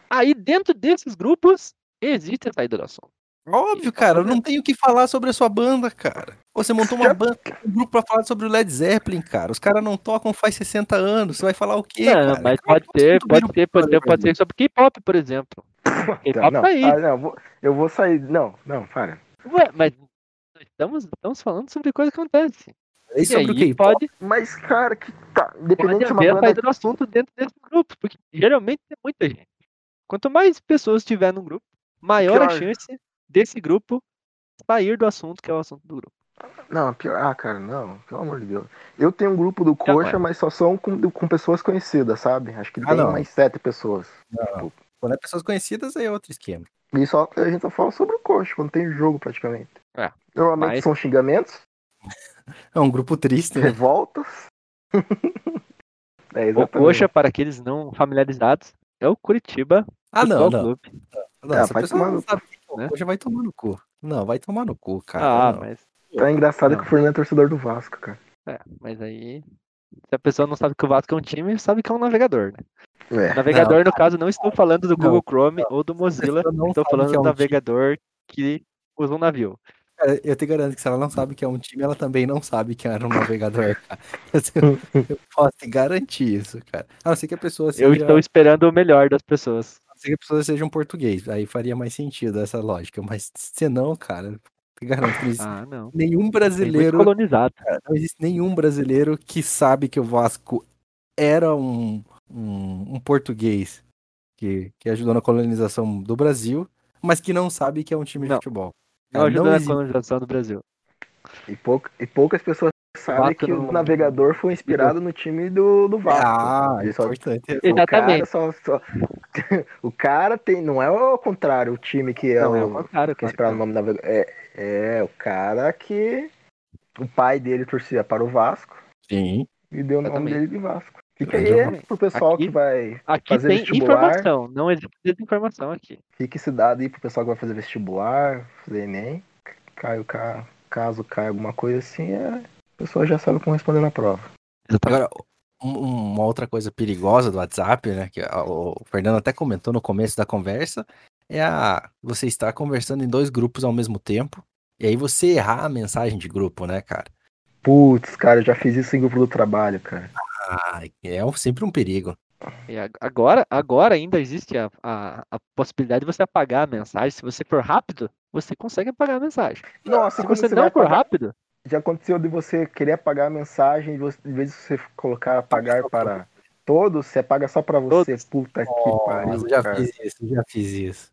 Aí dentro desses grupos existe a saída do assunto. Óbvio, cara, eu não tenho o que falar sobre a sua banda, cara. Você montou uma banda, um grupo pra falar sobre o Led Zeppelin, cara. Os caras não tocam faz 60 anos. Você vai falar o quê, não, cara? mas Cara, pode ser, tudo pode ser, pode ser, um pode ser sobre K-pop, por exemplo. K-pop tá aí. ah, não, eu vou sair. Não, não, para. Ué, mas estamos, estamos falando sobre coisa que acontece. É E sobre o quê? pode, Mas, cara, que tá. Independente pode de uma a banda. saída do assunto dentro desse grupo, porque geralmente tem muita gente. Quanto mais pessoas tiver no grupo, maior a Pior. chance desse grupo sair do assunto que é o assunto do grupo. Não, pior. Ah, cara, não, pelo amor de Deus. Eu tenho um grupo do Não, Coxa, é. mas só são com, com pessoas conhecidas, sabe? Acho que Ah, tem não. mais sete pessoas. Quando é pessoas conhecidas, aí é outro esquema. E só a gente só fala sobre o Coxa, quando tem jogo praticamente. É, Normalmente mas- são xingamentos, É um grupo triste, né? revoltas. é, O. Coxa, para aqueles não familiarizados, é o Curitiba Ah, não, Futebol não. Clube. não Ah, essa vai pessoa tomar não no sabe. né? Hoje vai tomar no cu. Não, vai tomar no cu, cara. Ah, não. mas, Tá engraçado Não. que o Fernando é torcedor do Vasco, cara. é, mas aí. Se a pessoa não sabe que o Vasco é um time, sabe que é um navegador, né? É. Navegador, no caso, não estou falando do Não, Google Chrome ou do Mozilla. não Estou falando é do um time. navegador que usa um navio. Cara, eu te garanto que se ela não sabe que é um time, ela também não sabe que era um navegador. Eu, eu posso te garantir isso, cara. A não ser que a pessoa seja, Eu estou esperando o melhor das pessoas. a não ser que a pessoa seja um português. Aí faria mais sentido essa lógica. Mas se não, cara, te garanto que existe Ah, não. nenhum Tem muito brasileiro. colonizado. cara, não existe nenhum brasileiro que sabe que o Vasco era um, um, um português que, que ajudou na colonização do Brasil, mas que não sabe que é um time de Não. futebol. Não Cara, ajudou não na existe. colonização do Brasil. E, pouca- e poucas pessoas sabem que não- o navegador foi inspirado no time do, do Vasco. Ah, Ele só- importante. o cara Exatamente. só, só- o cara tem. Não é o contrário, o time que é Não, é o. o contrário, que é inspirado no nome da navegador. É, é o cara que. O pai dele torcia para o Vasco Sim. E deu o nome dele de Vasco. Fica aí pro pessoal Aqui- que vai. Aqui Fazer tem vestibular. informação, não existe desinformação aqui. Fica esse dado aí pro pessoal que vai fazer vestibular, fazer Enem. Caio, ca- caso caia alguma coisa assim, é, a pessoa já sabe como responder na prova. Agora, um- uma outra coisa perigosa do WhatsApp, né? Que o Fernando até comentou no começo da conversa, é a você estar conversando em dois grupos ao mesmo tempo. E aí você errar a mensagem de grupo, né, cara? Putz, cara, eu já fiz isso em grupo do trabalho, cara. Ah, é sempre um perigo. E ag- agora, agora ainda existe a, a, a possibilidade de você apagar a mensagem. Se você for rápido, você consegue apagar a mensagem. Nossa, Se você, você não for apagar- rápido, Já aconteceu de você querer apagar a mensagem, e você, em vez de você colocar apagar para todos, você apaga só pra você. Todos. Puta que Nossa, pariu, eu já cara. fiz isso, eu já fiz isso.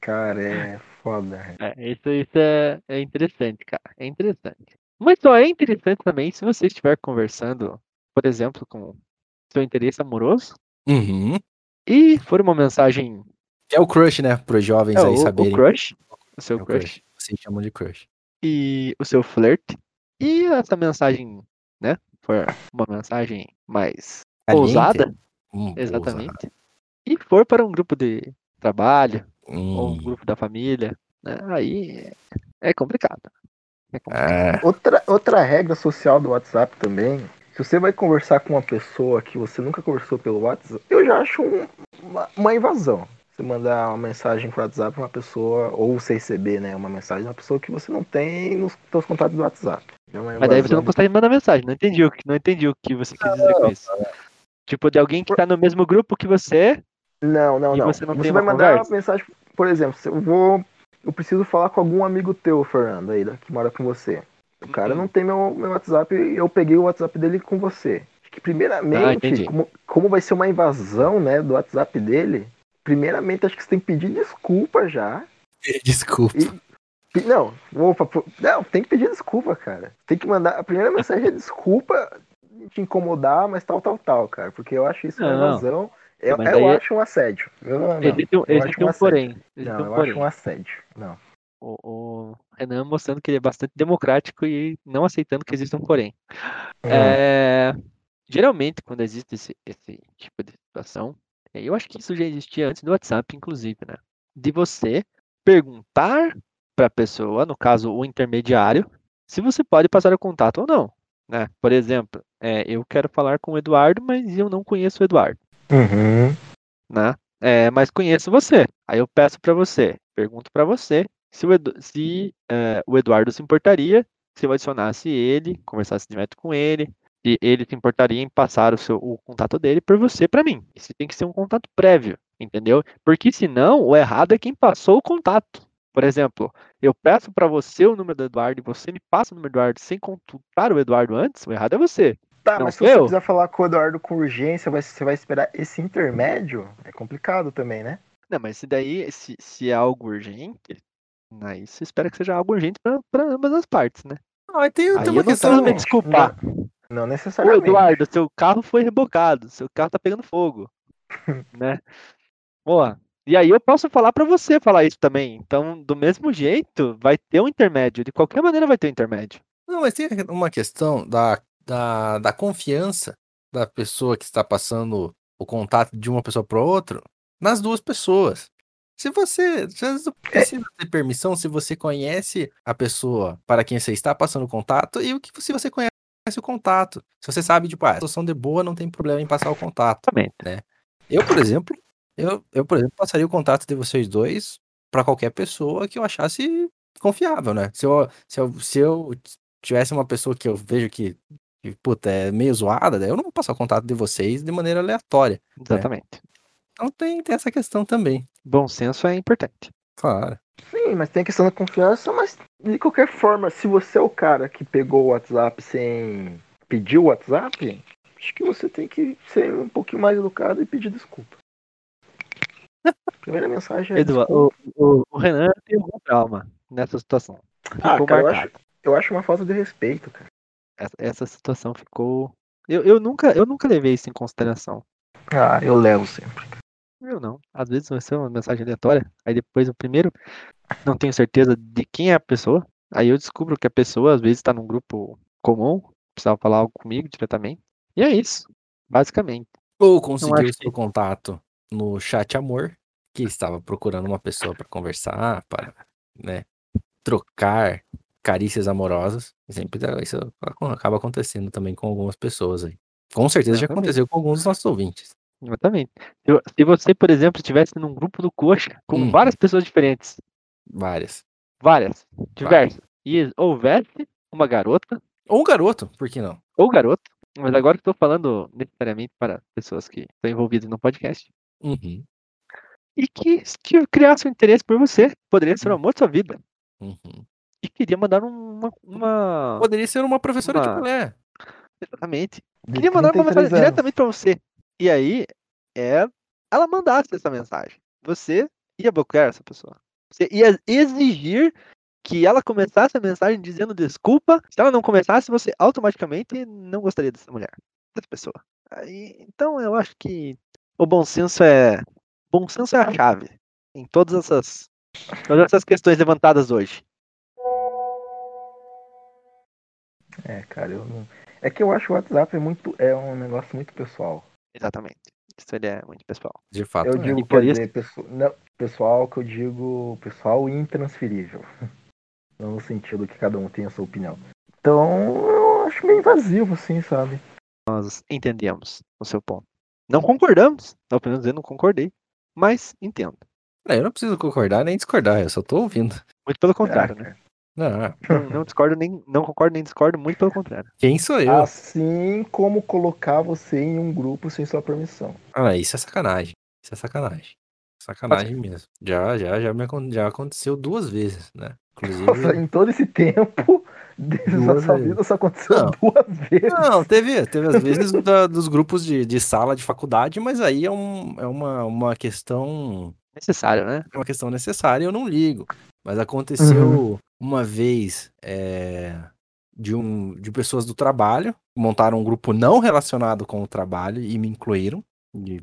Cara, é foda. é, isso, isso é, é interessante, cara. É interessante. Mas só é interessante também se você estiver conversando, por exemplo, com seu interesse amoroso Uhum. e for uma mensagem. É o crush, né? Para os jovens É, aí o, saberem. o crush. O seu É o crush. crush. Vocês chamam de crush. e o seu flerte. E essa mensagem, né? For uma mensagem mais Caliente? ousada, Hum, exatamente. E for para um grupo de trabalho ousada. ou um Hum, grupo da família, né? Aí é complicado. É é. Outra, outra regra social do WhatsApp também, se você vai conversar com uma pessoa que você nunca conversou pelo WhatsApp, eu já acho um- uma, uma invasão. Você mandar uma mensagem por WhatsApp pra uma pessoa, ou você receber, né, uma mensagem de uma pessoa que você não tem nos seus contatos do WhatsApp. É Mas daí você não consegue mandar mensagem. Não entendi o que, não entendi o que você quis dizer com isso. Tipo, de alguém que tá no mesmo grupo que você. Não, não, não. você não tem vai uma mandar conversa? uma mensagem, por exemplo, se eu vou. Eu preciso falar com algum amigo teu, Fernando, aí, que mora com você. O cara Uhum. não tem meu, meu WhatsApp e eu peguei o WhatsApp dele com você. Acho que Ah, primeiramente, entendi. como, como vai ser uma invasão, né, do WhatsApp dele, primeiramente acho que você tem que pedir desculpa já. Desculpa. Pe- Não, opa, não, tem que pedir desculpa, cara. Tem que mandar. A primeira mensagem é desculpa de te incomodar, mas tal, tal, tal, cara. Porque eu acho isso uma Não. Eu, eu é- acho um assédio. Eu, não, não, existe um, existe um um porém. Existe Não, um eu porém. acho um assédio. Não. O, o Renan mostrando que ele é bastante democrático e não aceitando que existe um porém. É, geralmente, quando existe esse, esse tipo de situação, é, eu acho que isso já existia antes do WhatsApp, inclusive, né? De você perguntar para a pessoa, no caso o intermediário, se você pode passar o contato ou não. Né? Por exemplo, é, eu quero falar com o Eduardo, mas eu não conheço o Eduardo. Uhum. Né? É, mas conheço você. Aí eu peço para você, pergunto para você se, o, Edu- se é, o Eduardo se importaria se eu adicionasse ele, conversasse direto com ele, e ele se importaria em passar o, seu, o contato dele por você para mim. Isso tem que ser um contato prévio, entendeu? Porque senão o errado é quem passou o contato. Por exemplo, eu peço para você o número do Eduardo e você me passa o número do Eduardo sem consultar o Eduardo antes, o errado é você. Tá, Não mas se você eu? quiser falar com o Eduardo com urgência, você vai esperar esse intermédio? É complicado também, né? Não, mas se daí, se, se é algo urgente, aí você espera que seja algo urgente para ambas as partes, né? Ah, tem, Aí tem eu uma não questão. preciso me desculpar. Não Ô, necessariamente. Eduardo, seu carro foi rebocado, seu carro tá pegando fogo, né? Boa. E aí eu posso falar para você falar isso também. Então, do mesmo jeito, vai ter um intermédio. De qualquer maneira vai ter um intermédio. Não, mas tem uma questão da, da, da confiança da pessoa que está passando o contato de uma pessoa para outra nas duas pessoas. Se você vezes não precisa ter permissão se você conhece a pessoa para quem você está passando o contato e o que se você conhece o contato. Se você sabe, tipo, ah, a situação de boa, não tem problema em passar o contato. Exatamente. Eu, por exemplo, eu, eu, por exemplo, passaria o contato de vocês dois pra qualquer pessoa que eu achasse confiável, né? Se eu, se eu, se eu tivesse uma pessoa que eu vejo que, que puta, é meio zoada, daí eu não vou passar o contato de vocês de maneira aleatória. Exatamente. Então tem, tem essa questão também. Bom senso é importante. Claro. Sim, mas tem a questão da confiança, mas de qualquer forma, se você é o cara que pegou o WhatsApp sem pedir o WhatsApp, acho que você tem que ser um pouquinho mais educado e pedir desculpa. Primeira mensagem é. Eduardo, o, o- o Renan tem algum trauma nessa situação. Ah, cara, eu acho, eu acho uma falta de respeito, cara. Essa, situação ficou. Eu, eu, nunca, eu nunca levei isso em consideração. Ah, eu levo sempre. Eu não. Às vezes vai ser uma mensagem aleatória. Aí depois o primeiro não tenho certeza de quem é a pessoa. Aí eu descubro que a pessoa às vezes está num grupo comum, precisava falar algo comigo diretamente. E é isso, basicamente. Ou conseguiu acho o seu que- contato no chat amor, que estava procurando uma pessoa para conversar, para, né, trocar carícias amorosas. Sempre isso acaba acontecendo também com algumas pessoas aí. Com certeza já Exatamente. aconteceu com alguns dos nossos ouvintes. Exatamente. Se, se você, por exemplo, estivesse num grupo do coxa com Hum. várias pessoas diferentes, Várias. várias, diversas, e houvesse uma garota Ou um garoto, por que não? ou garoto, mas agora que estou falando necessariamente para pessoas que estão envolvidas no podcast, Uhum, e que, que criasse um interesse por você, poderia ser o amor da sua vida, uhum. E queria mandar uma. uma... Poderia ser uma professora de Uma- balé. Exatamente. De Queria mandar uma 33 mensagem anos. diretamente para você. E aí, é, ela mandasse essa mensagem. Você ia bloquear essa pessoa. Você ia exigir que ela começasse a mensagem dizendo desculpa. Se ela não começasse, você automaticamente não gostaria dessa mulher, dessa pessoa. Aí, então eu acho que o bom senso é. Bom senso é a chave em todas essas, todas essas questões levantadas hoje. É, cara, eu não. É que eu acho que o WhatsApp é muito. É um negócio muito pessoal. Exatamente. Isso ele é muito pessoal. De fato. Eu é. digo, por isso- dizer, pesso- não, pessoal que eu digo pessoal intransferível. Não no sentido que cada um tem a sua opinião. Então, eu acho meio invasivo, assim, sabe? Nós entendemos o seu ponto. Não concordamos, ou pelo menos eu não concordei, mas entendo. É, eu não preciso concordar nem discordar, eu só tô ouvindo. Muito pelo contrário, Ah, né? Não, Não, discordo nem, não concordo nem discordo, muito pelo contrário. quem sou eu? Assim como colocar você em um grupo sem sua permissão. Ah, isso é sacanagem. Isso é sacanagem. Sacanagem mesmo. Já, já, já, me, já aconteceu duas vezes, né? Inclusive. Nossa, em todo esse tempo, Duas sua vida só aconteceu Não. duas vezes. Não, teve, teve às vezes da- dos grupos de, de sala de faculdade, mas aí é, um, é uma, uma questão Necessário, né? é uma questão necessária, eu não ligo. Mas aconteceu uma vez é, de, um, de pessoas do trabalho, montaram um grupo não relacionado com o trabalho e me incluíram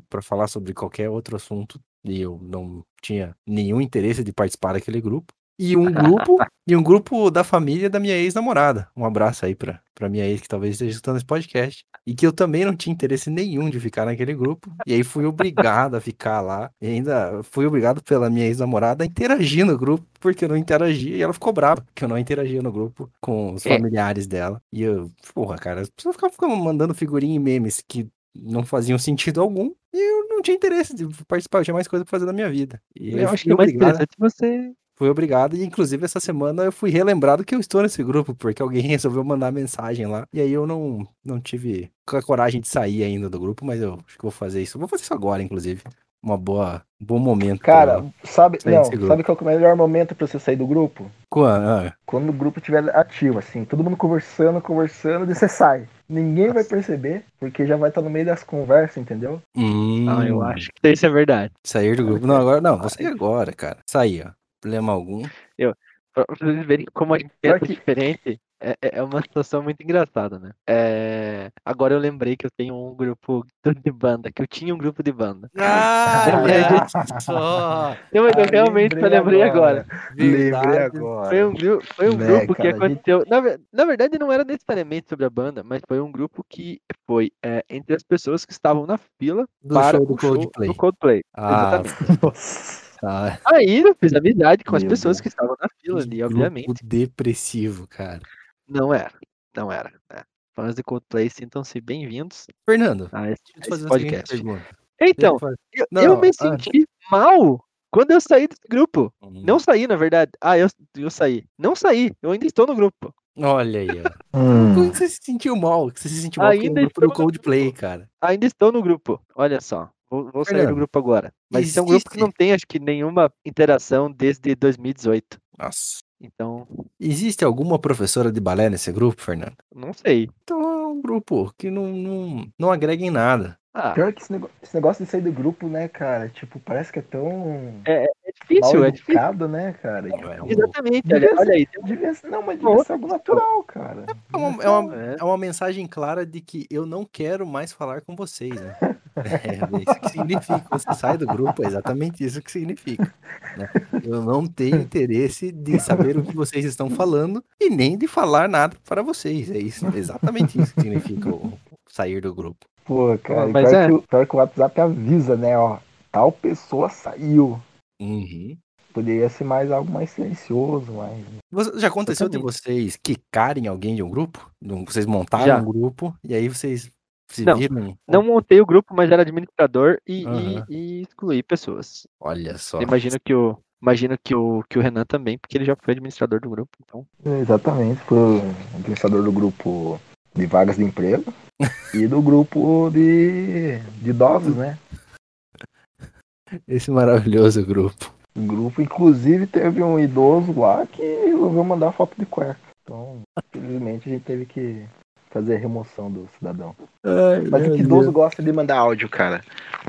para falar sobre qualquer outro assunto. E eu não tinha nenhum interesse de participar daquele grupo. E um grupo, e um grupo da família da minha ex-namorada. Um abraço aí pra, pra minha ex que talvez esteja escutando esse podcast. E que eu também não tinha interesse nenhum de ficar naquele grupo. E aí fui obrigado a ficar lá. E ainda fui obrigado pela minha ex-namorada a interagir no grupo, porque eu não interagia. E ela ficou brava que eu não interagia no grupo com os É. familiares dela. E eu, porra, cara, as pessoas ficavam mandando figurinha e memes que não faziam sentido algum. E eu não tinha interesse de participar, eu tinha mais coisa pra fazer na minha vida. E Eu acho fui que o mais obrigado- interessante é você. Fui obrigado, e inclusive essa semana eu fui relembrado que eu estou nesse grupo, porque alguém resolveu mandar mensagem lá. E aí eu não, não tive a coragem de sair ainda do grupo, mas eu acho que vou fazer isso. Vou fazer isso agora, inclusive. Uma boa, um bom momento. Cara, pra- sabe, sair não, sabe qual que é o melhor momento pra você sair do grupo? Quando- ah, Quando o grupo estiver ativo, assim, todo mundo conversando, conversando, e você sai. Ninguém vai perceber, porque já vai estar no meio das conversas, entendeu? hum, Ah, eu acho que isso é verdade. Sair do grupo. Não, agora não, vou sair agora, cara. Sair, ó. Problema algum. Pra vocês verem como a gente que- diferente, é, é- é uma situação muito engraçada, né? É, Agora eu lembrei que eu tenho um grupo de banda, que eu tinha um grupo de banda. Ah, olha só! Eu, eu Ah, realmente só lembrei agora. Lembrei Verdade. agora. Foi um, foi um Né, grupo que cara, gente- aconteceu. Na, ver- na verdade, não era necessariamente sobre a banda, mas foi um grupo que foi é, entre as pessoas que estavam na fila Do para show do o show Coldplay. do Coldplay. Ah, Exatamente. Tá. Aí eu fiz amizade com as Meu pessoas Deus. que estavam na fila ali, obviamente. grupo depressivo, cara. Não era. Não era. né? Fãs de Coldplay, sintam-se bem-vindos Fernando, a esse, deixa eu te fazer esse podcast. Então, eu Não, eu me ah. senti mal Quando eu saí desse grupo, Hum. não saí, na verdade. Ah, eu, eu saí. Não saí, eu ainda estou no grupo. Olha aí, ó. Hum. Como que você se sentiu mal? Que você se sentiu mal com o Ainda grupo do no Coldplay, grupo. cara. Ainda estou no grupo. Olha só. Vou, vou sair do grupo agora. Mas esse é um grupo que não tem, acho que, nenhuma interação desde 2018. Nossa. Então, Existe alguma professora de balé nesse grupo, Fernando? não sei. Então é um grupo que não, não, não agrega em nada. Ah, Pior que esse nego- esse negócio de sair do grupo, né, cara? Tipo, parece que é tão é difícil, mal é difícil. educado, né, cara? É um- Exatamente. Devia Olha, olha aí. tem- Devia ser, não, mas devia ser algo natural, cara. É uma, é, uma, É. é uma mensagem clara de que eu não quero mais falar com vocês, né? É isso que significa. Você sai do grupo, é exatamente isso que significa. né? Eu não tenho interesse de saber o que vocês estão falando e nem de falar nada para vocês. É isso, exatamente isso que significa o sair do grupo. Pô, cara, Mas pior, é. que, o- pior que o WhatsApp avisa, né, ó. Tal pessoa saiu. Uhum. Poderia ser mais algo mais silencioso, mas. Você- já aconteceu de vocês quicarem alguém de um grupo? Vocês montaram Já. um grupo e aí vocês se Não, viram. Não montei o grupo, mas era administrador e, e- Aham. e excluí pessoas. Olha só. Imagino que o. Imagino que o, que o Renan também, porque ele já foi administrador do grupo, então. É, Exatamente, pro administrador do grupo de vagas de emprego e do grupo de, de idosos, né? Esse maravilhoso grupo. O grupo, inclusive, teve um idoso lá que resolveu mandar foto de cueca. Então, infelizmente, a gente teve que fazer a remoção do cidadão. Mas é que idoso gosta de mandar áudio, cara.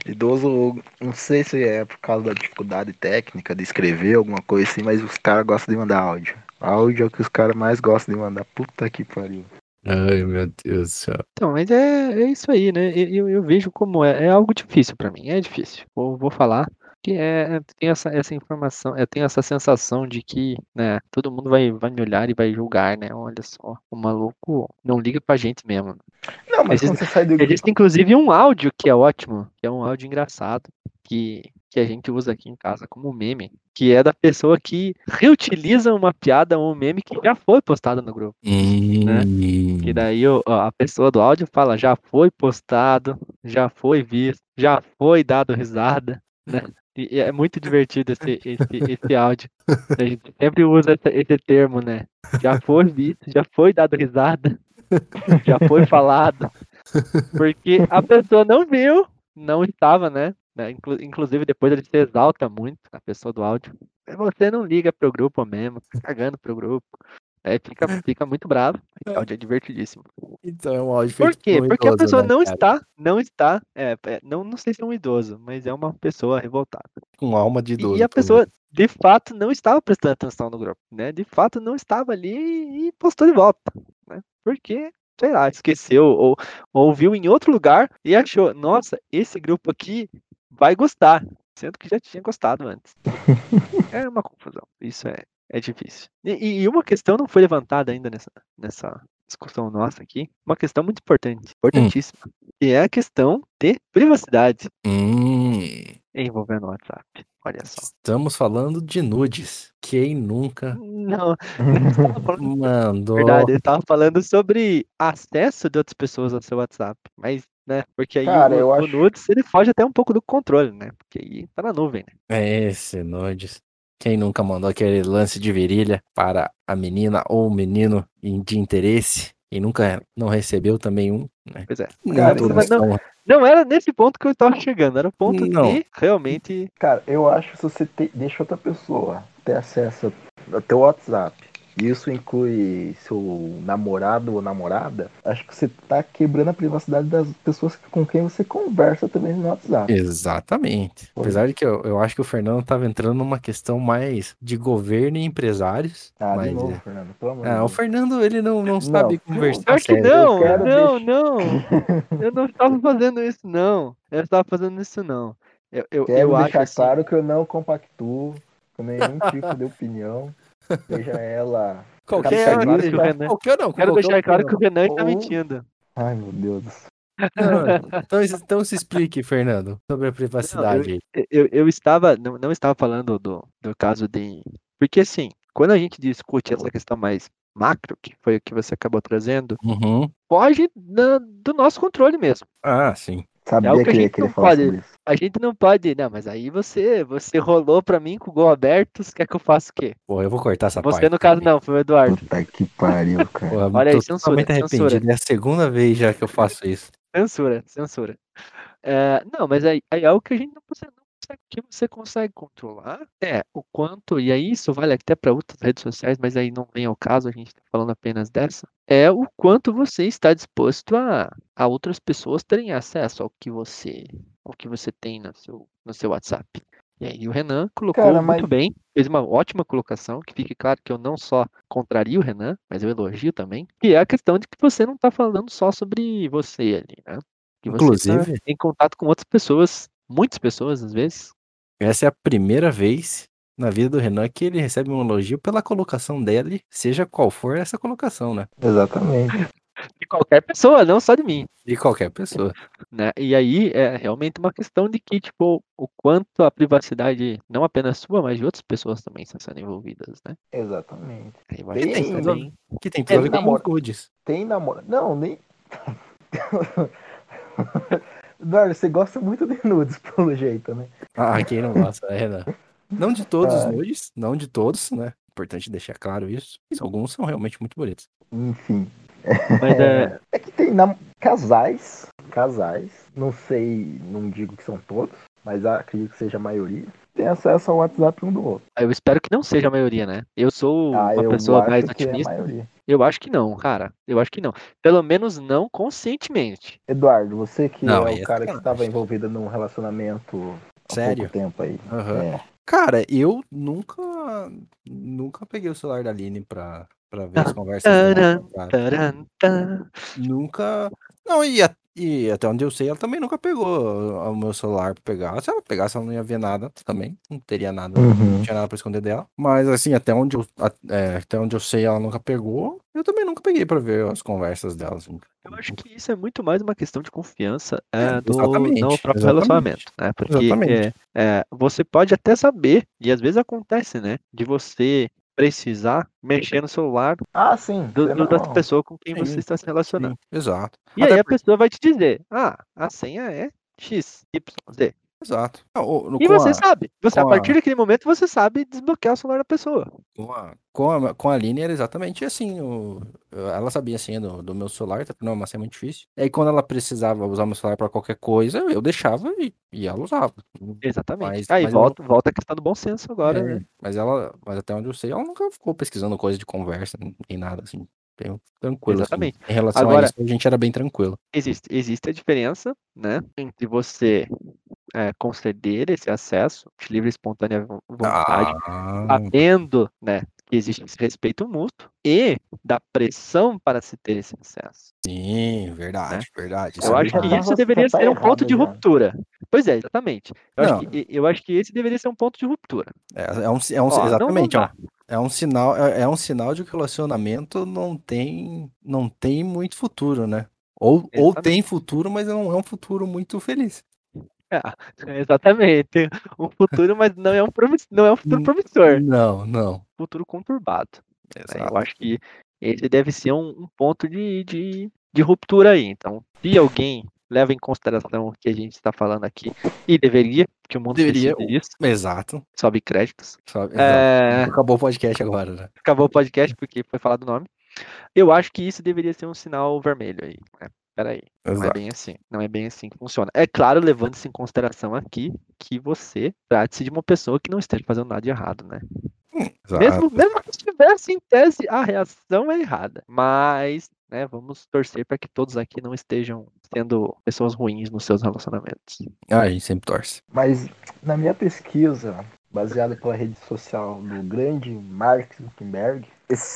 Idoso, não sei se é por causa da dificuldade técnica de escrever alguma coisa assim, mas os caras gostam de mandar áudio. Áudio é o que os caras mais gostam de mandar. Puta que pariu. Ai, meu Deus do céu. Então, mas é, é isso aí, né? Eu, eu- vejo como é, é algo difícil pra mim, é difícil. Vou, vou falar que é, tem essa, essa informação, eu tenho essa sensação de que, né, todo mundo vai, vai me olhar e vai julgar, né? Olha só, o maluco não liga pra gente mesmo. Não, mas Existe- você sai do grupo. Existe inclusive um áudio que é ótimo, que é um áudio engraçado, que, que a gente usa aqui em casa como meme, que é da pessoa que reutiliza uma piada ou um meme que já foi postado no grupo. Né? Que daí o- a pessoa do áudio fala, já foi postado, já foi visto, já foi dado risada, né? E é muito divertido esse, esse, esse áudio. A gente sempre usa esse, termo, né? Já foi visto, já foi dado risada, já foi falado. Porque a pessoa não viu, não estava, né? inclu- Inclusive depois ele se exalta muito, a pessoa do áudio. Você não liga pro grupo mesmo, tá cagando pro grupo. Aí fica, fica muito bravo. Esse áudio é divertidíssimo. Então é um áudio Por quê? por um Porque a idoso, pessoa né, não cara? está, não está, é, é, não, não sei se é um idoso, mas é uma pessoa revoltada. Com alma de idoso. E a pessoa, de fato, não estava prestando atenção no grupo, né? De fato, não estava ali e postou de volta, né? Porque, sei lá, esqueceu ou, ou viu em outro lugar e achou, nossa, esse grupo aqui vai gostar, sendo que já tinha gostado antes. É uma confusão. Isso é, é difícil. E, e uma questão não foi levantada ainda nessa, nessa discussão nossa aqui. Uma questão muito importante, importantíssima. Que é a questão de privacidade Hum, envolvendo o WhatsApp. Olha só. estamos falando de nudes. Quem nunca Não, não estava falando mandou? verdade, eu estava falando sobre acesso de outras pessoas ao seu WhatsApp. Mas, né, porque aí Cara, o, eu o acho- nudes, ele foge até um pouco do controle, né? Porque aí tá na nuvem, né? É Esse nudes. Quem nunca mandou aquele lance de virilha para a menina ou o menino de interesse e nunca não recebeu também um, né? Pois é. Cara, não- Não era nesse ponto que eu estava chegando, era o ponto Não. de realmente Cara, eu acho que se você te- deixa outra pessoa ter acesso ao teu WhatsApp, e isso inclui seu namorado ou namorada, acho que você tá quebrando a privacidade das pessoas com quem você conversa também no WhatsApp. Exatamente. Foi. Apesar de que eu, eu acho que o Fernando estava entrando numa questão mais de governo e empresários. Ah, mas, de novo, é. Fernando, pelo amor de Ah, o. Fernando, ele não, não Não, sabe eu- conversar Pior que não, não, deixar- não. Eu não estava fazendo isso, não. Eu estava fazendo isso, não. Eu, eu, Quero eu acho deixar assim, claro que eu não compactuo com nenhum tipo de opinião, seja ela. Qualquer, claro que o Renan- qualquer não. quero qualquer deixar claro que o. Renan está Ou- mentindo. Ai, meu Deus do céu. Não, então, então se explique, Fernando, sobre a privacidade. aí. Eu, eu estava, não, não estava falando do, do caso de. Porque assim, quando a gente discute essa questão mais macro, que foi o que você acabou trazendo, Uhum. foge do nosso controle mesmo. Ah, sim. Sabia É algo que a que, gente que ele não falou pode- a gente não pode. Não, mas aí você, você rolou pra mim com o gol aberto, você quer que eu faça o quê? Pô, eu vou cortar essa Você, parte. no caso, também. não, foi o Eduardo. Puta que pariu, cara. Porra, Olha aí, censura, totalmente censura. arrependido. É a segunda vez já que eu faço isso. Censura, censura. É, não, mas aí, aí é algo que a gente não consegue, consegue, que você consegue controlar é o quanto, e aí isso vale até para outras redes sociais, mas aí não vem ao caso, a gente está falando apenas dessa, é o quanto você está disposto a, a outras pessoas terem acesso ao que você, ao que você tem no seu, no seu WhatsApp. E aí o Renan colocou Cara, muito mas- bem, fez uma ótima colocação, que fique claro que eu não só contrario o Renan, mas eu elogio também, que é a questão de que você não está falando só sobre você ali, né? Que você tá Inclusive- em contato com outras pessoas, muitas pessoas às vezes. Essa é a primeira vez na vida do Renan que ele recebe um elogio pela colocação dele, seja qual for essa colocação, né? Exatamente. De qualquer pessoa, não só de mim. De qualquer pessoa. Né? E aí é realmente uma questão de que, tipo, o quanto a privacidade, não apenas sua, mas de outras pessoas também estão sendo envolvidas, né? Exatamente. Aí eu acho Tem- que isso também. Que tem tudo a ver com. Tem namorado. Não, nem. Eduardo, você gosta muito de nudes, pelo jeito, né? Ah, quem não gosta, né, Renan? Não de todos os Ah. nudes, não de todos, né? Importante deixar claro isso. Mas alguns são realmente muito bonitos. Enfim. Mas é, É que tem nam- casais, casais, não sei, não digo que são todos, mas acredito que seja a maioria, tem acesso ao WhatsApp um do outro. eu espero que não seja a maioria, né? Eu sou Ah, uma eu pessoa acho mais que é a otimista. maioria. Eu acho que não, cara. Eu acho que não. Pelo menos não conscientemente. Eduardo, você que Não, é aí é o cara que estava envolvido num relacionamento há Sério? pouco tempo aí. Aham. É. Cara, eu nunca. Nunca peguei o celular da Aline pra, pra ver as conversas Taran, taran, tan. Nunca. Não, e, a- e até onde eu sei, ela também nunca pegou o meu celular pra pegar. Se ela pegasse, ela não ia ver nada também. Não teria nada. Não Uhum. tinha nada pra esconder dela. Mas assim, até onde eu, a- é, até onde eu sei, ela nunca pegou. Eu também nunca peguei pra ver as conversas dela. assim. Eu acho que isso é muito mais uma questão de confiança É, é, do exatamente, no próprio exatamente. relacionamento, né? Porque é, é, você pode até saber, e às vezes acontece, né? De você precisar mexer no celular Ah, sim. do, é do- da pessoa com quem Sim, você está se relacionando. Sim, exato. E Até aí a porque- pessoa vai te dizer, ah, a senha é X, Y, Z. Exato. Não, no- E você a- sabe. Você, a com a- partir daquele momento, você sabe desbloquear o celular da pessoa. Com a, com a, com a Aline era exatamente assim. O, ela sabia a senha do, do meu celular, tá? não é uma senha muito difícil. E aí, quando ela precisava usar meu celular pra qualquer coisa, eu deixava e, e ela usava. Exatamente. Mas- aí mas volta, volta a questão do bom senso agora, É, né? Mas ela, mas até onde eu sei, ela nunca ficou pesquisando coisa de conversa, nem nada assim. Tranquilo. assim. Exatamente. Em relação Agora- a isso, a gente era bem tranquilo. Existe, existe a diferença, né? Entre você é, conceder esse acesso de livre e espontânea vo- vontade, Ah, sabendo, né? Que existe esse respeito mútuo e da pressão para se ter esse acesso. sim, verdade, verdade. isso Eu é acho que verdade. isso deveria tá ser um ponto de já. ruptura. Pois é, exatamente. Eu acho, Não. que, eu acho que esse deveria ser um ponto de ruptura. É, é um, é um- Ó, não- não exatamente, é um-. É um sinal, é, é um sinal de que o relacionamento não tem, não tem muito futuro, né? Ou, ou tem futuro, mas não é um futuro muito feliz. Exatamente. Um futuro, mas não é um, promiss- não é um futuro Hum, promissor. Não, não. Futuro conturbado. né? Exato. Eu acho que esse deve ser um, um ponto de, de, de ruptura aí. Então, se alguém leva em consideração o que a gente está falando aqui, e deveria, que o mundo Deveria, disso, Exato. sobe créditos. Exato. É, Acabou o podcast agora, né? acabou o podcast porque foi falado o nome. Eu acho que isso deveria ser um sinal vermelho aí. Né? Peraí, não é Exato. bem assim. Não é bem assim que funciona. É claro, levando-se em consideração aqui que você trate-se de uma pessoa que não esteja fazendo nada de errado, né? exato. Mesmo, mesmo que estivesse em tese, a reação é errada. Mas, né, vamos torcer para que todos aqui não estejam sendo pessoas ruins nos seus relacionamentos. Ah, a gente sempre torce. Mas na minha pesquisa, baseada pela rede social do grande Mark Zuckerberg,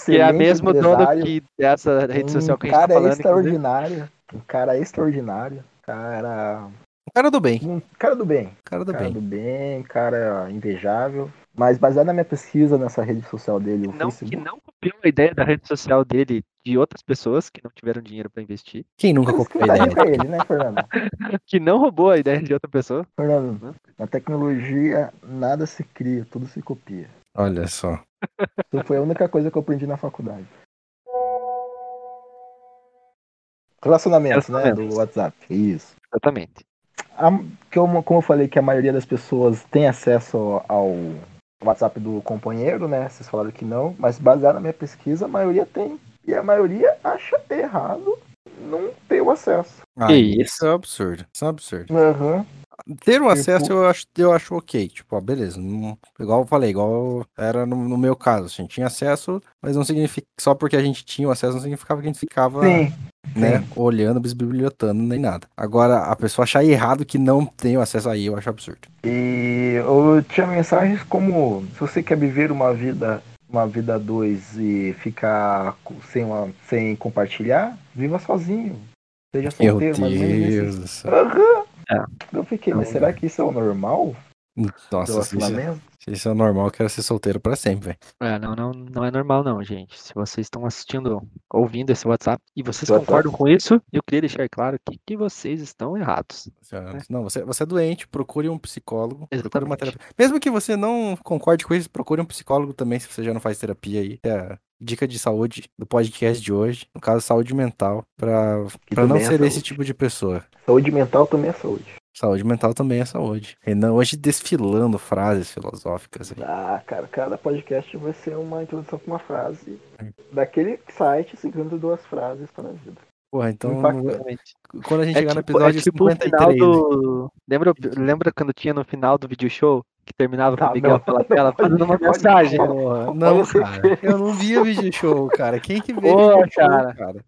Que é a mesma dona que dessa rede social que a gente tá cara falando. inclusive. Um cara extraordinário, cara, cara do bem. um cara do bem, o Cara do cara bem. do bem, cara invejável. Mas baseado na minha pesquisa nessa rede social dele, o Não, que Facebook, não copiou a ideia da rede social dele de outras pessoas que não tiveram dinheiro para investir. Quem nunca copiou a tá ideia? é ele, né, Fernando? Que não roubou a ideia de outra pessoa. Fernando, na tecnologia nada se cria, tudo se copia. Olha só. Isso foi a única coisa que eu aprendi na faculdade. Relacionamentos, né? Do. WhatsApp. Isso. Exatamente. A- como, como eu falei que a maioria das pessoas tem acesso ao WhatsApp do companheiro, né? Vocês falaram que não, mas baseado na minha pesquisa, a maioria tem. E a maioria acha errado não ter o acesso. Ah, isso é um absurdo. Isso é um absurdo. Aham. Ter o Tipo- acesso eu acho, eu acho ok. Tipo, ó, beleza. não- igual eu falei, igual era no, no meu caso. Assim, tinha acesso, mas não significa. Só porque a gente tinha o acesso não significava que a gente ficava Sim. Né, olhando, bisbilhotando, nem nada. Agora, a pessoa achar errado que não tem acesso aí, eu acho absurdo. E eu tinha mensagens como se você quer viver uma vida uma vida dois e ficar sem, uma, sem compartilhar, viva sozinho. Seja Meu solteiro, ou menos Deus nesse- do céu. Aham. É. Eu fiquei, mas será que isso é o normal Nossa, se isso, é normal, eu quero ser solteiro pra sempre, velho. É, não, não, não é normal não, gente. Se vocês estão assistindo, ouvindo esse WhatsApp e vocês WhatsApp. concordam com isso, eu queria deixar claro aqui que vocês estão errados. Você- Não, você, você é doente, procure um psicólogo. Procure uma Exatamente. terapia. Mesmo que você não concorde com isso, procure um psicólogo também, se você já não faz terapia aí. É dica de saúde do podcast de hoje, no caso, saúde mental, pra, Que pra não é ser esse tipo de pessoa. Saúde mental também é saúde. Saúde mental também é saúde. Renan hoje desfilando frases filosóficas aí. Ah, cara, cada podcast vai ser uma introdução com uma frase É. daquele site 52 frases para a vida. Porra, então Impactante. Quando a gente É chegar no tipo, é episódio tipo o 53. final do. Lembra, lembra quando tinha no final do vídeo show que terminava com o Miguel não, Falabella não pode- fazendo uma mensagem? Porra, não, cara. Eu não via vídeo show, cara. Quem que vê Pô, vídeo show, cara. cara?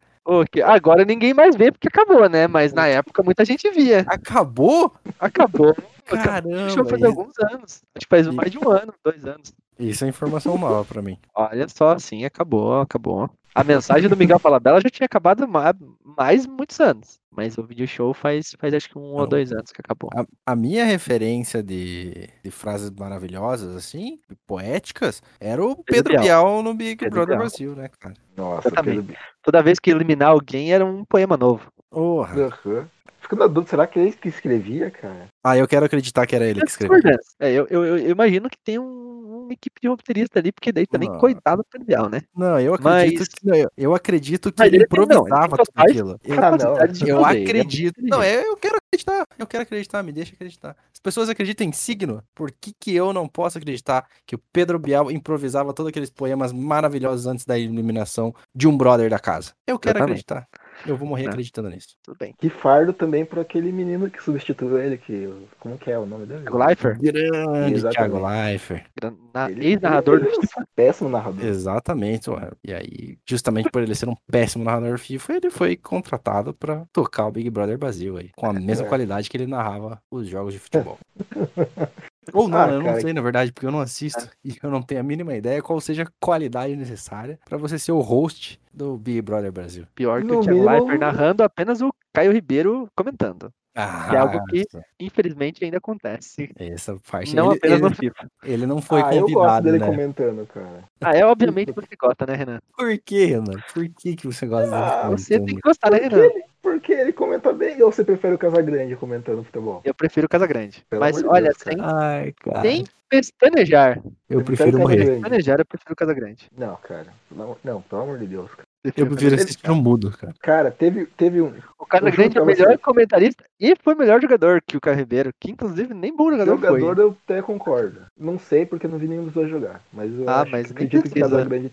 Que- Agora ninguém mais vê porque acabou, né? Mas na época muita gente via. Acabou? Acabou. Caramba. O show faz isso- alguns anos. Acho que faz mais de um ano, dois anos. Isso é informação nova pra mim. Olha só, sim, acabou, acabou. A mensagem do Miguel Falabella já tinha acabado ma- mais muitos anos. Mas o vídeo show faz, faz acho que um ou dois anos que acabou. A, a minha referência de, de frases maravilhosas, assim, poéticas, era o Pedro Bial. Bial no Big Pedro Brother Bial. Brasil, né, cara? Nossa. Pedro... Toda vez que eliminar alguém era um poema novo. Porra. Aham. Fico na dúvida, será que é ele que escrevia, cara? Ah, eu quero acreditar que era ele que escreveu. Discordância. É, eu, eu, eu imagino que tem um- uma equipe de roteirista ali, porque daí também, Não. coitado do Pedro Bial, né? Não, eu acredito Mas- que, não, eu, eu acredito que ele ele tem- não, ele improvisava tudo aquilo. Eu, Ah, não. Eu fazer, ele é muito acredito. Não, é, eu quero acreditar. Eu quero acreditar, me deixa acreditar. As pessoas acreditam em signo. Por que, que eu não posso acreditar que o Pedro Bial improvisava todos aqueles poemas maravilhosos antes da eliminação de um brother da casa? Eu quero Exatamente. acreditar. Eu vou morrer É. acreditando nisso. Tudo bem. Que fardo também para aquele menino que substituiu ele, que. Como que é o nome dele? Thiago Leifert, Grande Exatamente. Thiago Leifert. gran- na- Ele- ex-narrador ele do é um FIFA. Péssimo narrador. Exatamente. ué. E aí, justamente por ele ser um péssimo narrador FIFA, ele foi contratado pra tocar o Big Brother Brasil aí. Com a mesma É. qualidade que ele narrava os jogos de futebol. Ou não, Ah, eu não cara, sei, na verdade, porque eu não assisto e eu não tenho a mínima ideia qual seja a qualidade necessária pra você ser o host do Big Brother Brasil. Pior que No o Thiago Leifert narrando, apenas o Caio Ribeiro comentando. Ah, é algo que- Infelizmente ainda acontece. essa parte Não ele, apenas ele, no FIFA. ele não foi ah, eu gosto convidado, dele né? comentando, cara. Ah, é obviamente você gosta, né, Renan? Por que, Renan? Por que, que você gosta Ah, dele Você tem que gostar, né, Porque Renan? Porque ele comenta bem ou você prefere o Casagrande comentando futebol? Eu prefiro Casa Grande. Pelo Mas olha, Deus, sem, Ai, cara. sem pestanejar. Eu Você prefiro prefere morrer. Casagrande? Pestanejar, eu prefiro Casa Grande. Não, cara. Não, não, pelo amor de Deus. Cara, Eu prefiro assistir no mudo, cara. Cara, teve, teve um. O Casa Eu Grande é o melhor você. comentarista e foi melhor jogador que o Caio Ribeiro, que inclusive nem bom jogador, Jogador foi. eu até concordo. Não sei porque não vi nenhum dos dois jogar. Mas eu Ah, acho, mas nem acredito que precisa. Casagrande,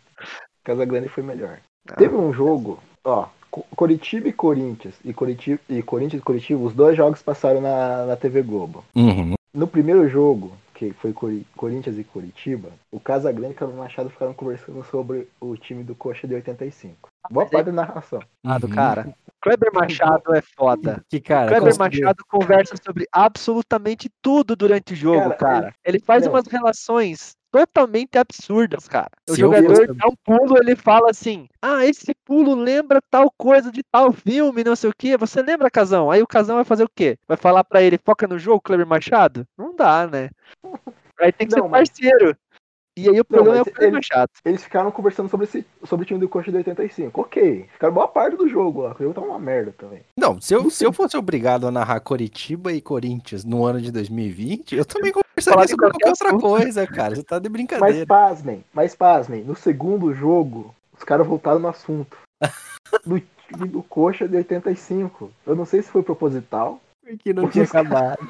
Casagrande foi melhor. Ah. Teve um jogo, ó, Coritiba e Corinthians. E, Coritiba, e Corinthians e Coritiba, os dois jogos passaram na, na TV Globo. Uhum. No primeiro jogo, que foi Cori- Corinthians e Curitiba, o Casagrande e o Machado ficaram conversando sobre o time do Coxa de 85. Boa mas parte da narração. Ah, do Uhum. cara. Kleber Machado é foda. Que cara, Kleber conseguiu- Machado conversa sobre absolutamente tudo durante o jogo, Cara, cara. Ele faz não. umas relações totalmente absurdas, cara. O jogador dá um pulo, ele fala assim: Ah, esse pulo lembra tal coisa de tal filme, não sei o quê. Você lembra, Casão? Aí o Casão vai fazer o quê? Vai falar pra ele, foca no jogo, Kleber Machado? Não dá, né? Aí tem que Não, ser mas- parceiro. E aí o problema é o mas Kleber ele- Machado. Eles ficaram conversando sobre, esse, sobre o time do Coxa de 85. Ok, ficaram boa parte do jogo lá. O jogo tava uma merda também. Não, se eu, se eu fosse obrigado a narrar Coritiba e Corinthians no ano de 2020, eu também conversaria sobre qualquer qualquer outra coisa, cara. Você tá de Mas brincadeira. pasmem, mas pasmem, no segundo jogo, os caras voltaram no assunto. Do time do Coxa de 85. Eu não sei se foi proposital. Porque não tinha acabado.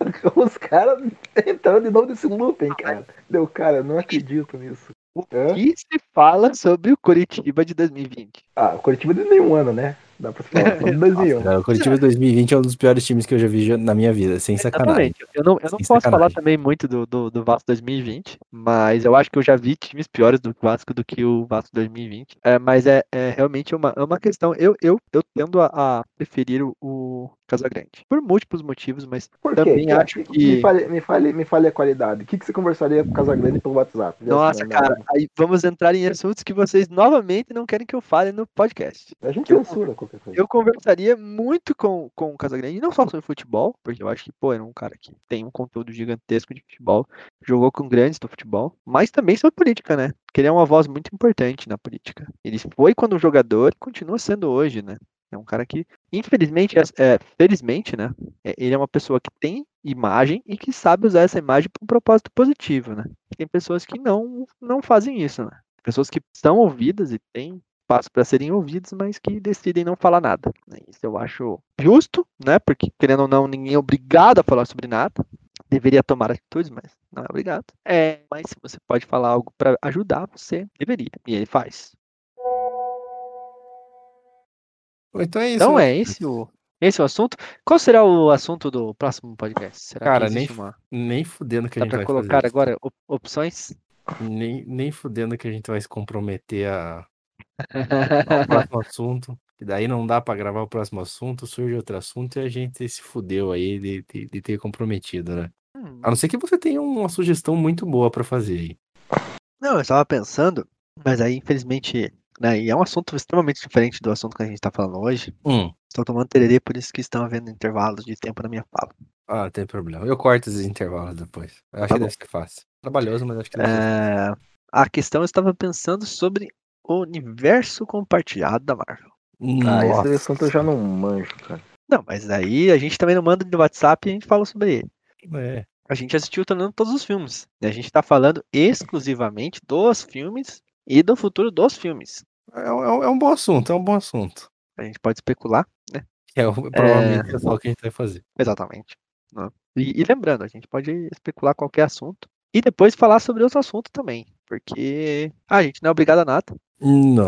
os caras entrando de novo nesse looping, cara. Deu, cara, não acredito nisso. O Hã? que se fala sobre o Curitiba de 2020? Ah, o Curitiba de nenhum ano, né? Dá pra falar, só de 2001. Cara, o Curitiba 2020 é um dos piores times que eu já vi na minha vida, sem sacanagem. Exatamente. Eu não, eu não Sem posso sacanagem. falar também muito do, do, do Vasco 2020, mas eu acho que eu já vi times piores do Vasco do que o Vasco 2020. É, mas é, é realmente uma, é uma questão. Eu, eu, eu tendo a, a preferir o Casagrande. Por múltiplos motivos, mas Por também Que- acho Me que. fale, me, fale, me fale a qualidade. O que, que você conversaria com o Casagrande pelo WhatsApp? Nossa, assim, cara, aí vamos entrar em assuntos que vocês novamente não querem que eu fale no podcast. A gente eu- censura qualquer coisa. Eu conversaria muito com, com o Casagrande, não só sobre futebol, porque eu acho que, pô, é um cara que tem um conteúdo gigantesco de futebol, jogou com grandes do futebol, mas também sobre política, né? Porque ele é uma voz muito importante na política. Ele foi quando jogador e continua sendo hoje, né? É um cara que, infelizmente, é, é, felizmente, né? é- ele é uma pessoa que tem imagem e que sabe usar essa imagem para um propósito positivo, né? Tem pessoas que não, não fazem isso, né? Pessoas que são ouvidas e têm espaço para serem ouvidos, mas que decidem não falar nada. né? Isso eu acho justo, né? Porque, querendo ou não, ninguém é obrigado a falar sobre nada. Deveria tomar atitudes, mas não é obrigado. É, mas se você pode falar algo para ajudar, você deveria. E ele faz. Então é isso. Então né? é esse o, esse é o assunto. Qual será o assunto do próximo podcast? Será Cara, que nem uma... Nem fudendo que a Dá gente para vai colocar fazer agora op- opções? Nem, nem fudendo que a gente vai se comprometer a, ao próximo assunto. E daí não dá pra gravar o próximo assunto, surge outro assunto e a gente se fudeu aí de, de, de ter comprometido, né? Hum, A não ser que você tenha uma sugestão muito boa pra fazer aí. Não, eu estava pensando, mas aí infelizmente, né, e é um assunto extremamente diferente do assunto que a gente está falando hoje. Hum. Estou tomando tererê, por isso que estão havendo intervalos de tempo na minha fala. Ah, não tem problema. Eu corto esses intervalos depois. Eu acho Tá que deve ser fácil. Trabalhoso, mas acho que deve É, a questão eu estava pensando sobre o universo compartilhado da Marvel. Ah, esse Nossa. assunto eu já não manjo, cara. Não, mas aí a gente também não manda no WhatsApp e a gente fala sobre ele. É. A gente assistiu tornando todos os filmes. E a gente está falando exclusivamente dos filmes e do futuro dos filmes. É, um- é um- é um bom assunto, é um bom assunto. A gente pode especular, né? É, o- provavelmente é só o que a gente vai fazer. Exatamente. né? E, e lembrando, a gente pode especular qualquer assunto e depois falar sobre outro assunto também. Porque a gente não é obrigado a nada. Não.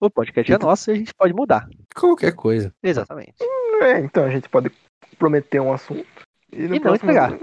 O podcast é nosso e a gente pode mudar. Qualquer coisa. Exatamente. É, então a gente pode prometer um assunto e, no E não entregar.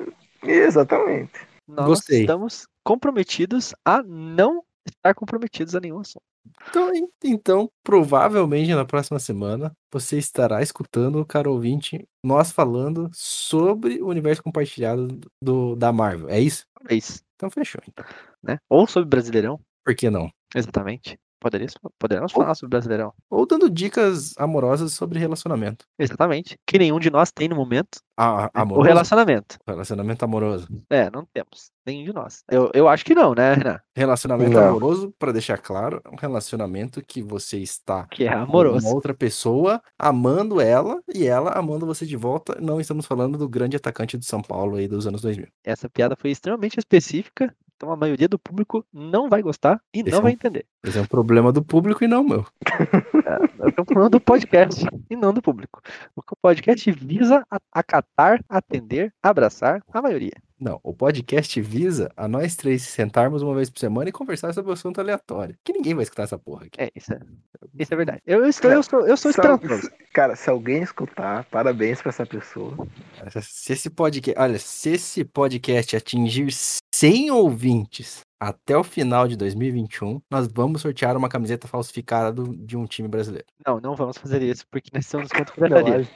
Exatamente. Nós Gostei. estamos comprometidos a não estar comprometidos a nenhum assunto. Então, en- então, provavelmente na próxima semana você estará escutando, caro ouvinte, nós falando sobre o universo compartilhado do, da Marvel. É isso? Talvez, Então fechou. Então. né? Ou sobre Brasileirão. Por que não? Exatamente. Poderíamos, poderíamos Ou- falar sobre Brasileirão. Ou dando dicas amorosas sobre relacionamento. Exatamente. Que nenhum de nós tem no momento. A, né? amoroso? O relacionamento. Relacionamento amoroso. É, não temos. Nenhum de nós. Eu, eu acho que não, né, Renan? Relacionamento Não. amoroso, para deixar claro, é um relacionamento que você está Que é com amoroso. uma outra pessoa amando ela e ela amando você de volta. Não estamos falando do grande atacante do São Paulo aí dos anos 2000. Essa piada foi extremamente específica. Então a maioria do público não vai gostar e Esse não é vai um- entender. Esse é um problema do público e não meu. Eu tô falando do podcast e não do público. Porque o podcast visa acatar, atender, abraçar a maioria. Não, o podcast visa a nós três sentarmos uma vez por semana e conversar sobre um assunto aleatório. Que ninguém vai escutar essa porra aqui. É, isso é, isso é verdade. Eu, eu, estou, eu, sou, eu sou esperançoso. Cara, se alguém escutar, parabéns pra essa pessoa. Se esse podcast, olha, se esse podcast atingir 100 ouvintes até o final de 2021, nós vamos sortear uma camiseta falsificada do- de um time brasileiro. Não, não vamos fazer isso, porque nós somos contra a Não, pirataria.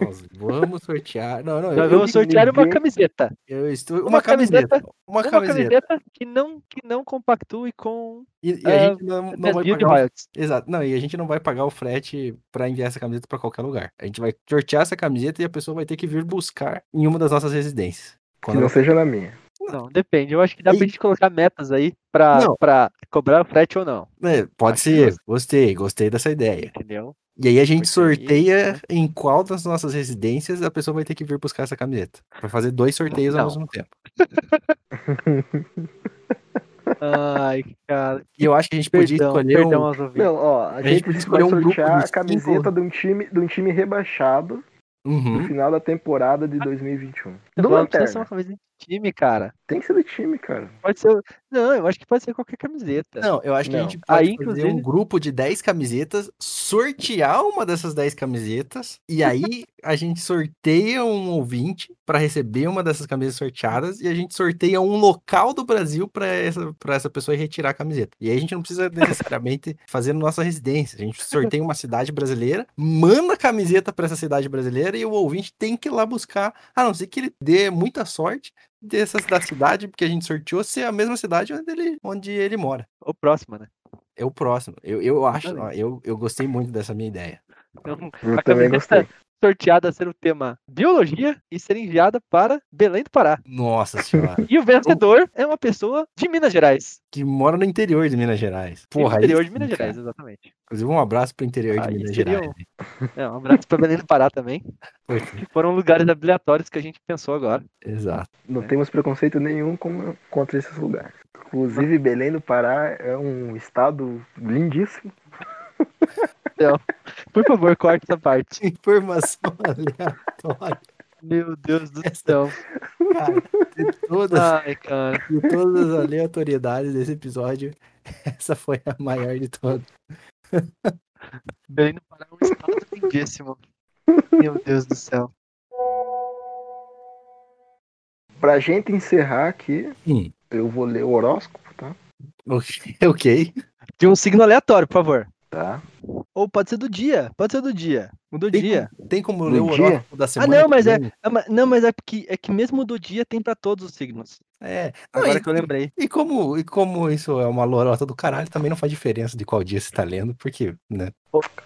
a- Nós vamos sortear. Não, não, Nós eu, vamos sortear uma camiseta. eu estou. Uma, uma camiseta. camiseta- Uma Uma camiseta. que não, que não compactue com E, e a gente não, não vai pagar. o- royalties. Exato. Não, e a gente não vai pagar o frete pra enviar essa camiseta pra qualquer lugar. A gente vai sortear essa camiseta e a pessoa vai ter que vir buscar em uma das nossas residências. que Quando não ela- seja na minha. Não, depende. Eu acho que dá Aí- pra gente colocar metas aí pra, Não. pra cobrar o frete ou não. É, pode Acho ser. justo. Gostei, gostei dessa ideia. Entendeu? E aí a gente Porque sorteia né? em qual das nossas residências a pessoa vai ter que vir buscar essa camiseta. Pra fazer dois sorteios ao Não. mesmo tempo. Ai, cara. E eu acho que a gente podia Perdão, escolher perdão um. aos ouvintes. Não, ó, a, gente gente, podia escolher um grupo a camiseta de um time, de um time rebaixado no Uhum. final da temporada de 2021. Não Do não precisa ser uma Lanterna. Time, cara. Tem que ser do time, cara. Pode ser. Não, eu acho que pode ser qualquer camiseta. Não, eu acho que a Não. gente pode Aí, fazer um grupo de 10 camisetas, sortear uma dessas 10 camisetas, e aí a gente sorteia um ouvinte para receber uma dessas camisetas sorteadas, e a gente sorteia um local do Brasil para essa, pra essa pessoa ir retirar a camiseta. E aí a gente não precisa necessariamente fazer na nossa residência. A gente sorteia uma cidade brasileira, manda a camiseta para essa cidade brasileira e o ouvinte tem que ir lá buscar, a não ser que ele dê muita sorte dessa da cidade, porque a gente sorteou ser a mesma cidade onde ele, onde ele mora. O próximo, né? É o próximo. Eu, eu acho, ó, eu, eu gostei muito dessa minha ideia. Então, Eu também gostei. Sorteada a ser o tema biologia e ser enviada para Belém do Pará. Nossa senhora. E o vencedor é uma pessoa de Minas Gerais. que mora no interior de Minas Gerais. Porra, interior aí de Minas sim, Gerais, cara. exatamente. Inclusive, um abraço pro interior de Aí Minas Gerais. um- É, um abraço para Belém do Pará também. Que foram lugares aleatórios que a gente pensou agora. exato. Não É. temos preconceito nenhum com- contra esses lugares. Inclusive, Belém do Pará é um estado lindíssimo. Por favor, corte essa parte. Informação aleatória. Meu Deus do Essa- céu. Cara, de todas, Ai, cara. de todas as aleatoriedades desse episódio, essa foi a maior de todas. Belém do Pará é um estado lindíssimo. Meu Deus do céu. Pra gente encerrar aqui, Hum. eu vou ler o horóscopo, tá? Ok. ok. De um signo aleatório, por favor. Tá. Ou pode ser do dia. Pode ser do dia. O do Tem dia. Tem como ler o horóscopo da semana? não, que mas é-? Ah, mas- Não, mas é que, é que mesmo do dia tem pra todos os signos. É. Não, Agora e- que eu lembrei. E como, e como isso é uma lorota do caralho, também não faz diferença de qual dia você tá lendo, porque, né?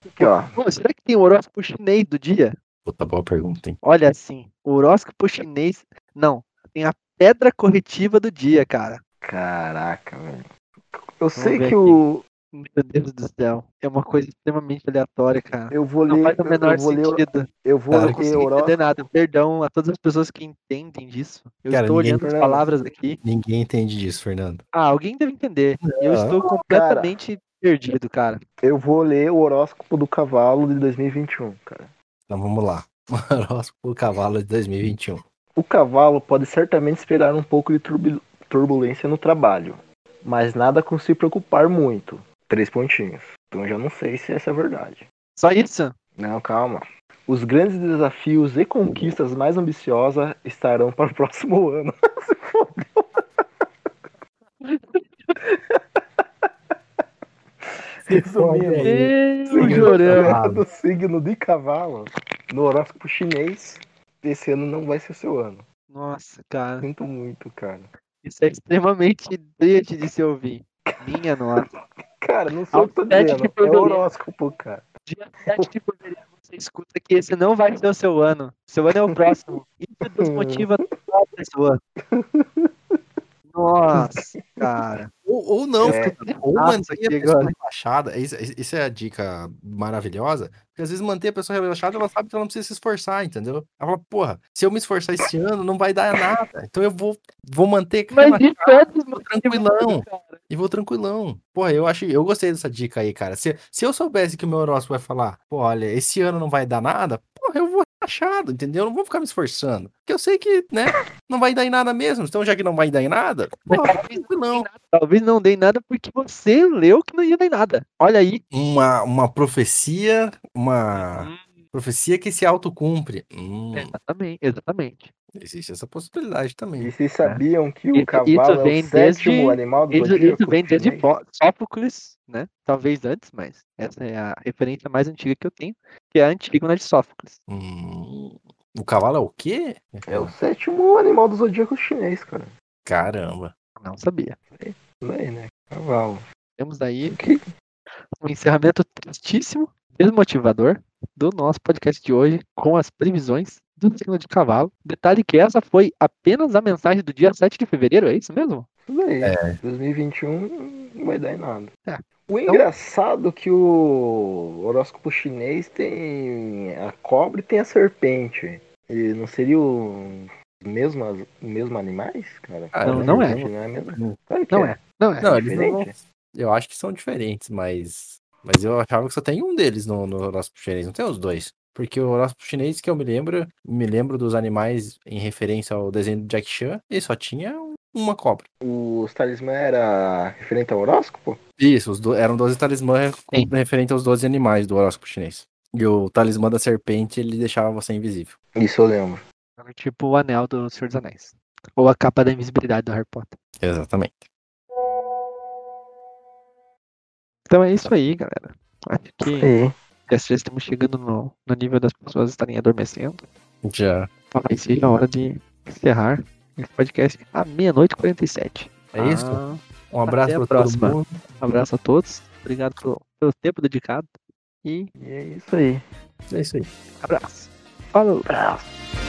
Aqui, ó. Pô, será que tem o horóscopo chinês do dia? Puta boa pergunta, hein? Olha assim, o horóscopo chinês. Não, tem a pedra corretiva do dia, cara. Caraca, velho. Eu sei ver que aqui. o. Meu Deus do céu. É uma coisa extremamente aleatória, cara. Eu vou Não ler. faz o menor eu vou ler, o- sentido. eu vou Cara, Não ler consegui o entender horóscopo. nada. Perdão a todas as pessoas que entendem disso. Eu Cara, estou ninguém- olhando as palavras aqui. Ninguém entende disso, Fernando. Ah, alguém deve entender. Eu Não, estou completamente perdido, cara. Eu vou ler o horóscopo do cavalo de 2021, cara. Então vamos lá. Horóscopo do cavalo de 2021. O cavalo pode certamente esperar um pouco de turbu- turbulência no trabalho, mas nada com se preocupar muito. Três pontinhos. Então eu já não sei se essa é a verdade. Só isso? Não, calma. Os grandes desafios e conquistas mais ambiciosas estarão para o próximo ano. Se fodeu. Resumindo, do signo de cavalo no horóscopo chinês, esse ano não vai ser seu ano. Nossa, cara. Sinto muito, cara. Isso é extremamente triste de se ouvir. Minha nossa. Cara, não sei o que tô dizendo. É horóscopo, cara. Dia 7 de fevereiro você escuta que esse não vai ser o seu ano. Seu ano é o próximo. Isso desmotiva toda pessoa. Nossa, cara. Ou, ou não, É. ou Nossa, manter aqui a pessoa agora. relaxada. Isso, é a dica maravilhosa. Porque às vezes manter a pessoa relaxada, ela sabe que ela não precisa se esforçar, entendeu? Ela fala, porra, se eu me esforçar esse ano, não vai dar nada. Então eu vou, vou manter Mas relaxado isso é tranquilão. e vou tranquilão. Porra, eu acho, eu gostei dessa dica aí, cara. Se, se eu soubesse que o meu horóscopo vai falar, pô, olha, esse ano não vai dar nada, porra, eu vou relaxado, entendeu? Eu não vou ficar me esforçando. Porque eu sei que, né, não vai dar em nada mesmo. Então, já que não vai dar em nada, porra, talvez não. Talvez não dê nada porque você leu que não ia dar em nada. Olha aí. Uma, uma profecia, uma Hum, profecia que se autocumpre. Hum, exatamente, exatamente. existe essa possibilidade também. E vocês sabiam que o cavalo isso é o vem sétimo desde- animal do Isso, zodíaco? isso vem desde Sófocles, né? Talvez antes, mas essa é a referência mais antiga que eu tenho, que é a Antígona de Sófocles. Hum, o cavalo é o quê? É o sétimo animal do zodíaco chinês, cara. Caramba. Não sabia. Isso aí, né? Cavalo. Temos aí um encerramento tristíssimo, desmotivador do nosso podcast de hoje, com as previsões do signo de cavalo. Detalhe que essa foi apenas a mensagem do dia 7 de fevereiro, é isso mesmo? Isso aí. É. 2021 não vai dar em nada. É. O engraçado é que o horóscopo chinês tem a cobra e tem a serpente. E não seria o mesmo, mesmo animais, cara? Ah, não, não é. Não é mesmo? Claro que Não é. Não é. Não, eles não vão- diferente? Eu acho que são diferentes, mas. Mas eu achava que só tem um deles no, no horóscopo chinês, não tem os dois. Porque o horóscopo chinês que eu me lembro, me lembro dos animais em referência ao desenho do Jack Chan, e só tinha um- uma cobra. Os talismã era referente ao horóscopo? Isso, os do- eram 12 talismãs Sim. referente aos 12 animais do horóscopo chinês. E o talismã da serpente, ele deixava você invisível. Isso eu lembro. Tipo o anel do Senhor dos Anéis. Ou a capa da invisibilidade do Harry Potter. Exatamente. Então é isso aí, galera. Acho que já já estamos chegando no, no nível das pessoas estarem adormecendo. Já. Talvez seja a hora de encerrar esse podcast à meia-noite e 47. É isso? Ah, Um abraço Até a para todo próxima. mundo. um abraço a todos. Obrigado pelo, pelo tempo dedicado. E e é isso aí. É isso aí. abraço. Falou. Abraço.